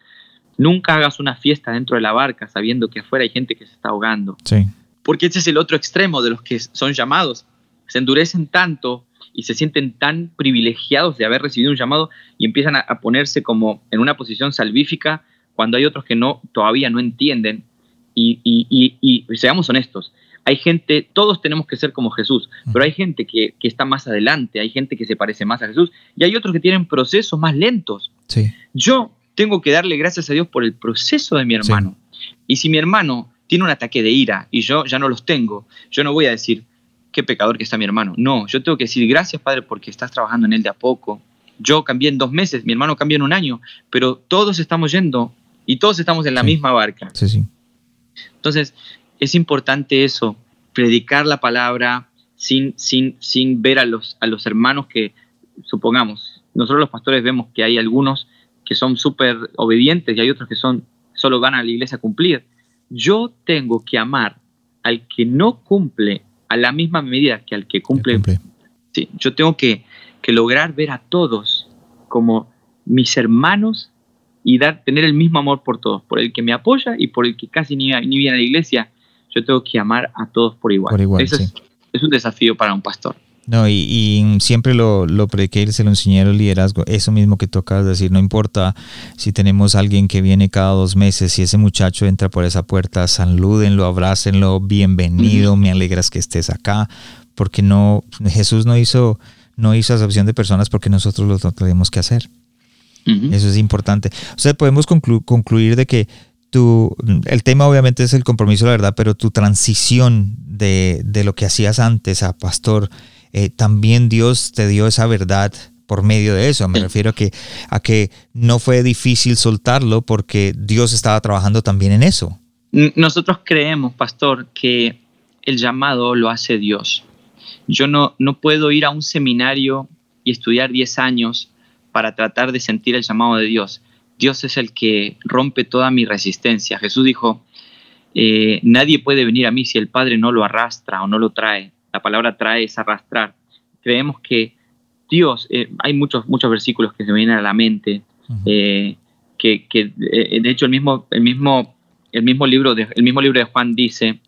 Nunca hagas una fiesta dentro de la barca sabiendo que afuera hay gente que se está ahogando. Sí. Porque ese es el otro extremo de los que son llamados. Se endurecen tanto y se sienten tan privilegiados de haber recibido un llamado y empiezan a, ponerse como en una posición salvífica cuando hay otros que no todavía no entienden. Y, y, seamos honestos, hay gente, todos tenemos que ser como Jesús, pero hay gente que, que, está más adelante, hay gente que se parece más a Jesús y hay otros que tienen procesos más lentos. Sí. Yo tengo que darle gracias a Dios por el proceso de mi hermano. Y si mi hermano tiene un ataque de ira y yo ya no los tengo, yo no voy a decir, qué pecador que está mi hermano. No, yo tengo que decir, gracias Padre porque estás trabajando en él de a poco. Yo cambié en dos meses, mi hermano cambió en un año, pero todos estamos yendo y todos estamos en la misma barca. Sí, sí. Entonces, es importante eso, predicar la palabra sin, sin, sin ver a los, a los hermanos que, supongamos, nosotros los pastores vemos que hay algunos que son súper obedientes y hay otros que son solo van a la iglesia a cumplir. Yo tengo que amar al que no cumple a la misma medida que al que cumple. Sí, yo tengo que, lograr ver a todos como mis hermanos y dar, tener el mismo amor por todos, por el que me apoya y por el que casi ni, ni viene a la iglesia. Yo tengo que amar a todos por igual. Eso es un desafío para un pastor. No, y, siempre lo, lo prediqué y se lo enseñé al liderazgo. Eso mismo que tocas decir, no importa si tenemos alguien que viene cada dos meses, si ese muchacho entra por esa puerta, salúdenlo, abrácenlo, bienvenido, me alegras que estés acá, porque no, Jesús no hizo, no hizo acepción de personas porque nosotros lo tenemos que hacer. Eso es importante. O sea, podemos concluir de que tu, el tema obviamente es el compromiso, la verdad, pero tu transición de, de lo que hacías antes a pastor, eh, también Dios te dio esa verdad por medio de eso. Me refiero a que, a que no fue difícil soltarlo porque Dios estaba trabajando también en eso. Nosotros creemos, pastor, que el llamado lo hace Dios. Yo no, no puedo ir a un seminario y estudiar 10 años para tratar de sentir el llamado de Dios. Dios es el que rompe toda mi resistencia. Jesús dijo, eh, nadie puede venir a mí si el Padre no lo arrastra o no lo trae la palabra trae es arrastrar. Creemos que Dios, eh, hay muchos, muchos versículos que se me vienen a la mente, eh, que, de hecho el mismo, el mismo, el mismo, libro, de, el mismo libro de Juan dice,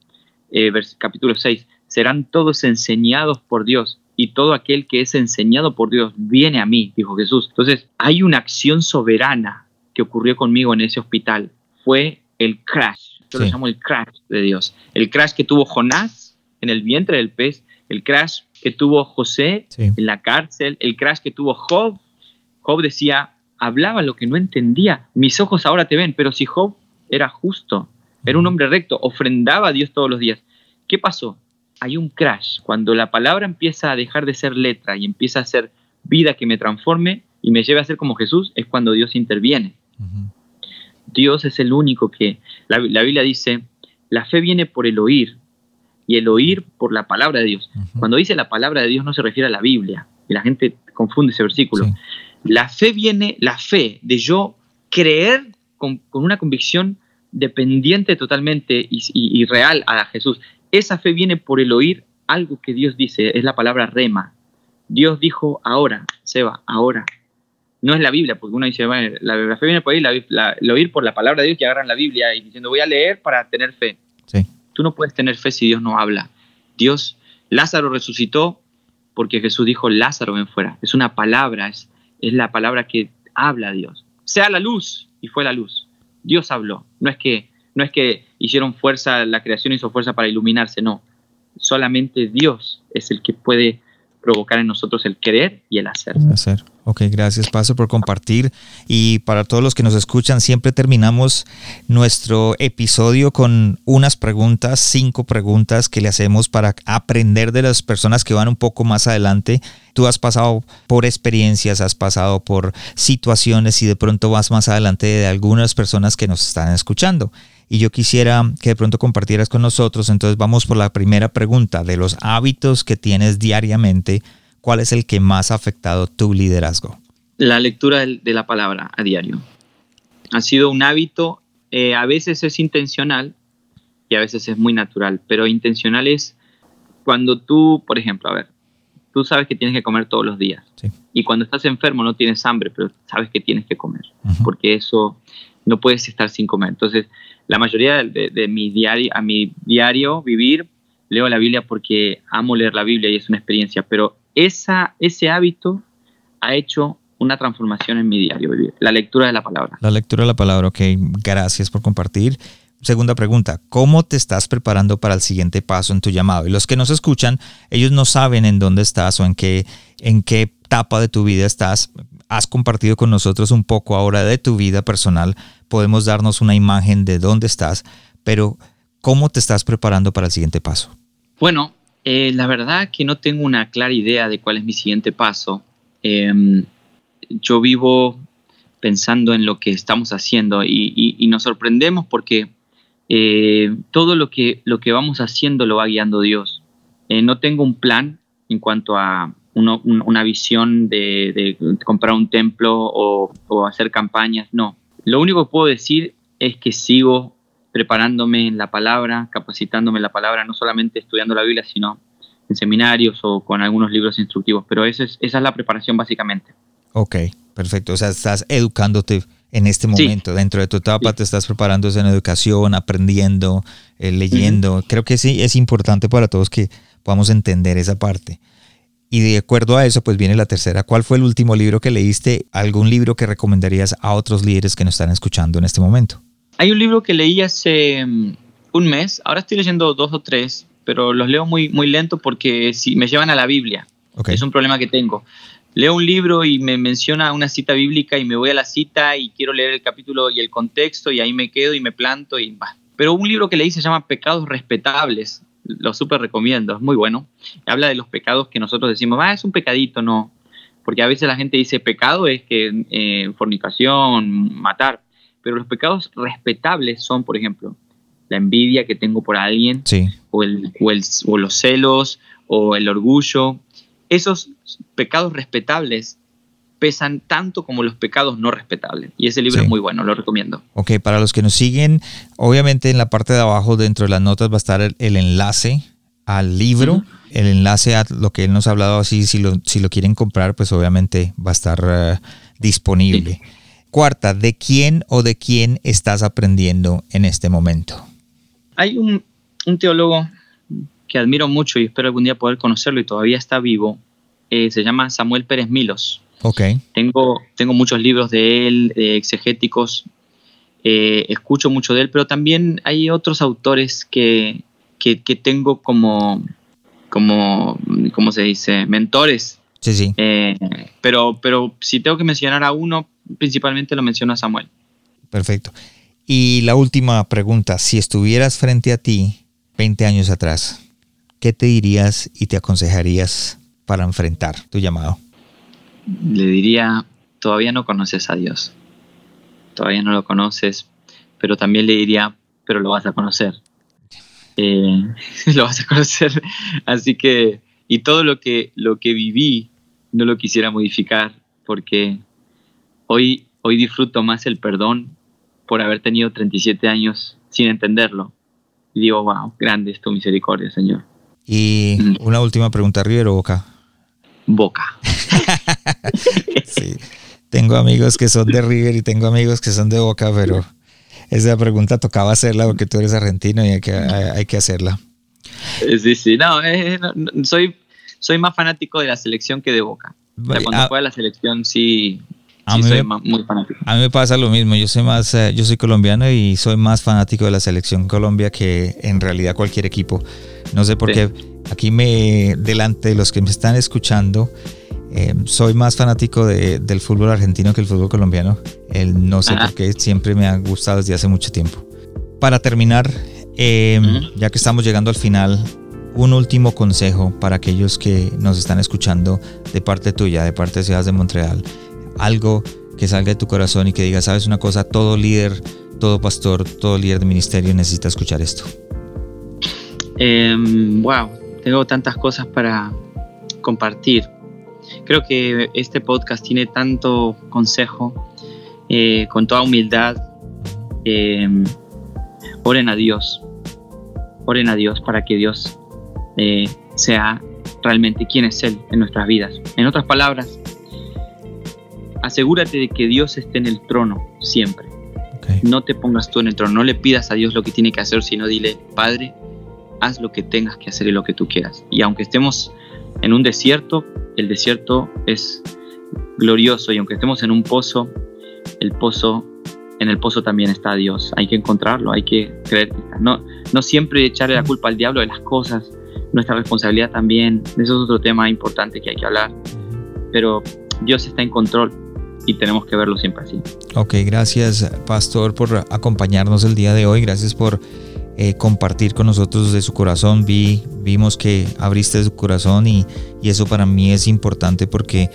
capítulo 6, serán todos enseñados por Dios y todo aquel que es enseñado por Dios viene a mí, dijo Jesús. Entonces, hay una acción soberana que ocurrió conmigo en ese hospital. Fue el crash, yo lo llamo el crash de Dios. El crash que tuvo Jonás en el vientre del pez, el crash que tuvo José en la cárcel, el crash que tuvo Job. Job decía, hablaba lo que no entendía, mis ojos ahora te ven, pero si Job era justo, era un hombre recto, ofrendaba a Dios todos los días. ¿Qué pasó? Hay un crash. Cuando la palabra empieza a dejar de ser letra y empieza a ser vida que me transforme y me lleve a ser como Jesús, es cuando Dios interviene. Dios es el único que, la Biblia dice, la fe viene por el oír y el oír por la palabra de Dios. Cuando dice la palabra de Dios no se refiere a la Biblia, y la gente confunde ese versículo. La fe viene, la fe de yo creer con, una convicción dependiente totalmente y, real a Jesús. Esa fe viene por el oír algo que Dios dice, es la palabra rema. Dios dijo ahora, Seba, ahora. No es la Biblia, porque uno dice, bueno, la, la fe viene por ahí, la, la, el oír por la palabra de Dios que agarran la Biblia y diciendo, voy a leer para tener fe. Sí. Tú no puedes tener fe si Dios no habla. Dios, Lázaro resucitó porque Jesús dijo, Lázaro ven fuera. Es una palabra, es, es la palabra que habla Dios. Sea la luz y fue la luz. Dios habló. No es que, no es que hicieron fuerza, la creación hizo fuerza para iluminarse, no. Solamente Dios es el que puede provocar en nosotros el querer y el hacer. hacer. Ok, gracias Paso por compartir. Y para todos los que nos escuchan, siempre terminamos nuestro episodio con unas preguntas, cinco preguntas que le hacemos para aprender de las personas que van un poco más adelante. Tú has pasado por experiencias, has pasado por situaciones y de pronto vas más adelante de algunas personas que nos están escuchando y yo quisiera que de pronto compartieras con nosotros. Entonces vamos por la primera pregunta. De los hábitos que tienes diariamente, ¿cuál es el que más ha afectado tu liderazgo? La lectura de la palabra a diario. Ha sido un hábito, eh, a veces es intencional y a veces es muy natural, pero intencional es cuando tú, por ejemplo, a ver, tú sabes que tienes que comer todos los días. Y cuando estás enfermo no tienes hambre, pero sabes que tienes que comer, porque eso no puedes estar sin comer. Entonces, la mayoría de, mi diario, a mi diario vivir, leo la Biblia porque amo leer la Biblia y es una experiencia, pero esa, ese hábito ha hecho una transformación en mi diario vivir, la lectura de la palabra. La lectura de la palabra, ok, gracias por compartir. Segunda pregunta, ¿cómo te estás preparando para el siguiente paso en tu llamado? Y los que nos escuchan, ellos no saben en dónde estás o en qué, en qué etapa de tu vida estás. Has compartido con nosotros un poco ahora de tu vida personal, podemos darnos una imagen de dónde estás, pero ¿cómo te estás preparando para el siguiente paso? Bueno, eh, la verdad que no tengo una clara idea de cuál es mi siguiente paso. Em, yo vivo pensando en lo que estamos haciendo y, nos sorprendemos porque eh, todo lo que, lo que vamos haciendo lo va guiando Dios. Eh, no tengo un plan en cuanto a una visión de, comprar un templo o, o hacer campañas, no. Lo único que puedo decir es que sigo preparándome en la palabra, capacitándome en la palabra, no solamente estudiando la Biblia, sino en seminarios o con algunos libros instructivos. Pero eso es, esa es la preparación básicamente. Ok, perfecto. O sea, estás educándote en este momento. Dentro de tu etapa te estás preparando en educación, aprendiendo, eh, leyendo. Creo que sí es importante para todos que podamos entender esa parte. Y de acuerdo a eso, pues viene la tercera. ¿Cuál fue el último libro que leíste? ¿Algún libro que recomendarías a otros líderes que nos están escuchando en este momento? Hay un libro que leí hace mm, un mes. Ahora estoy leyendo dos o tres, pero los leo muy, muy lento porque si me llevan a la Biblia. Es un problema que tengo. Leo un libro y me menciona una cita bíblica y me voy a la cita y quiero leer el capítulo y el contexto y ahí me quedo y me planto y va. Pero un libro que leí se llama Pecados Respetables lo súper recomiendo, es muy bueno. Habla de los pecados que nosotros decimos, ah, es un pecadito, no. Porque a veces la gente dice pecado es que eh, fornicación, matar. Pero los pecados respetables son, por ejemplo, la envidia que tengo por alguien, o, el, o los celos, o el orgullo. Esos pecados respetables pesan tanto como los pecados no respetables. Y ese libro es muy bueno, lo recomiendo. Ok, para los que nos siguen, obviamente en la parte de abajo, dentro de las notas, va a estar el, enlace al libro, el enlace a lo que él nos ha hablado, así si lo, si lo quieren comprar, pues obviamente va a estar eh, disponible. Cuarta, ¿de quién o de quién estás aprendiendo en este momento? Hay un, un teólogo que admiro mucho y espero algún día poder conocerlo y todavía está vivo, eh, se llama Samuel Pérez Milos. Tengo, tengo muchos libros de él, exegéticos, eh, escucho mucho de él, pero también hay otros autores que, que, tengo como, como, ¿cómo se dice? Mentores. Sí, sí. Eh, pero, pero si tengo que mencionar a uno, principalmente lo menciono a Samuel. Perfecto. Y la última pregunta, si estuvieras frente a ti 20 años atrás, ¿qué te dirías y te aconsejarías para enfrentar tu llamado? le diría, todavía no conoces a Dios, todavía no lo conoces, pero también le diría, pero lo vas a conocer. Eh, lo vas a conocer. Así que, y todo lo que, lo que viví, no lo quisiera modificar, porque hoy, hoy disfruto más el perdón por haber tenido 37 años sin entenderlo. Y digo, wow, grande es tu misericordia, Señor. Y una última pregunta, Rivero Boca. Boca. sí. tengo amigos que son de River y tengo amigos que son de Boca, pero esa pregunta tocaba hacerla porque tú eres argentino y hay que, hay, que hacerla. Sí, sí, no, soy, soy más fanático de la selección que de Boca. cuando ah, juega la selección sí, a mí soy muy fanático. A mí me pasa lo mismo. Yo soy más, eh, yo soy colombiano y soy más fanático de la selección Colombia que en realidad cualquier equipo. No sé por qué. Aquí me, delante de los que me están escuchando, eh, soy más fanático del fútbol argentino que el fútbol colombiano. El, no sé por qué, siempre me ha gustado desde hace mucho tiempo. Para terminar, em, ya que estamos llegando al final, un último consejo para aquellos que nos están escuchando de parte tuya, de parte de Ciudades de Montreal algo que salga de tu corazón y que diga, sabes una cosa, todo líder, todo pastor, todo líder de ministerio necesita escuchar esto? wow, em, tengo tantas cosas para compartir. Creo que este podcast tiene tanto consejo, eh, con toda humildad. Em, oren a Dios, oren a Dios para que Dios eh, sea realmente quien es Él en nuestras vidas. En otras palabras, asegúrate de que Dios esté en el trono siempre. No te pongas tú en el trono, no le pidas a Dios lo que tiene que hacer, sino dile, Padre, haz lo que tengas que hacer y lo que tú quieras. Y aunque estemos en un desierto, el desierto es glorioso y aunque estemos en un pozo, el pozo, en el pozo también está Dios. Hay que encontrarlo, hay que creer. No, no siempre echarle la culpa al diablo de las cosas, nuestra responsabilidad también. Eso es otro tema importante que hay que hablar. Pero Dios está en control y tenemos que verlo siempre así. Ok, gracias Pastor por acompañarnos el día de hoy, gracias por eh, compartir con nosotros de su corazón. Vi, vimos que abriste su corazón y, y eso para mí es importante porque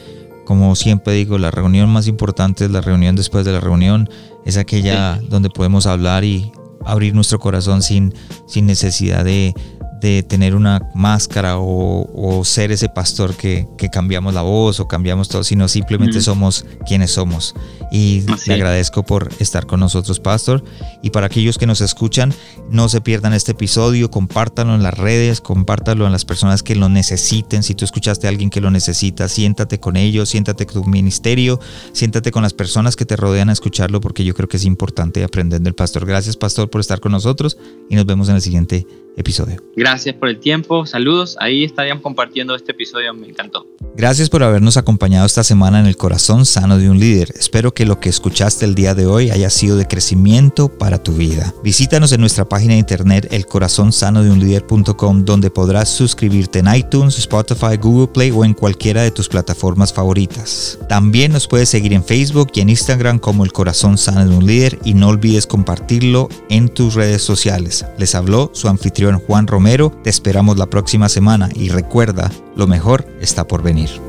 como siempre digo, la reunión más importante es la reunión después de la reunión, es aquella donde podemos hablar y abrir nuestro corazón sin, sin necesidad de, de tener una máscara o, ser ese pastor que, cambiamos la voz o cambiamos todo, sino simplemente somos quienes somos. Y le agradezco por estar con nosotros, pastor. Y para aquellos que nos escuchan, no se pierdan este episodio, compártanlo en las redes, compártanlo en las personas que lo necesiten. Si tú escuchaste a alguien que lo necesita, siéntate con ellos, siéntate con tu ministerio, siéntate con las personas que te rodean a escucharlo, porque yo creo que es importante aprender del pastor. Gracias, pastor, por estar con nosotros y nos vemos en el siguiente episodio. Gracias por el tiempo, saludos, ahí estarían compartiendo este episodio, me encantó. Gracias por habernos acompañado esta semana en el corazón sano de un líder. Espero que lo que escuchaste el día de hoy haya sido de crecimiento para tu vida. Visítanos en nuestra página de internet elcorazonsanodeunlider.com donde podrás suscribirte en iTunes, Spotify, Google Play o en cualquiera de tus plataformas favoritas. También nos puedes seguir en Facebook y en Instagram como El Corazón Sano de un Líder y no olvides compartirlo en tus redes sociales. Les habló su anfitrión Juan Romero. Te esperamos la próxima semana y recuerda, lo mejor está por venir.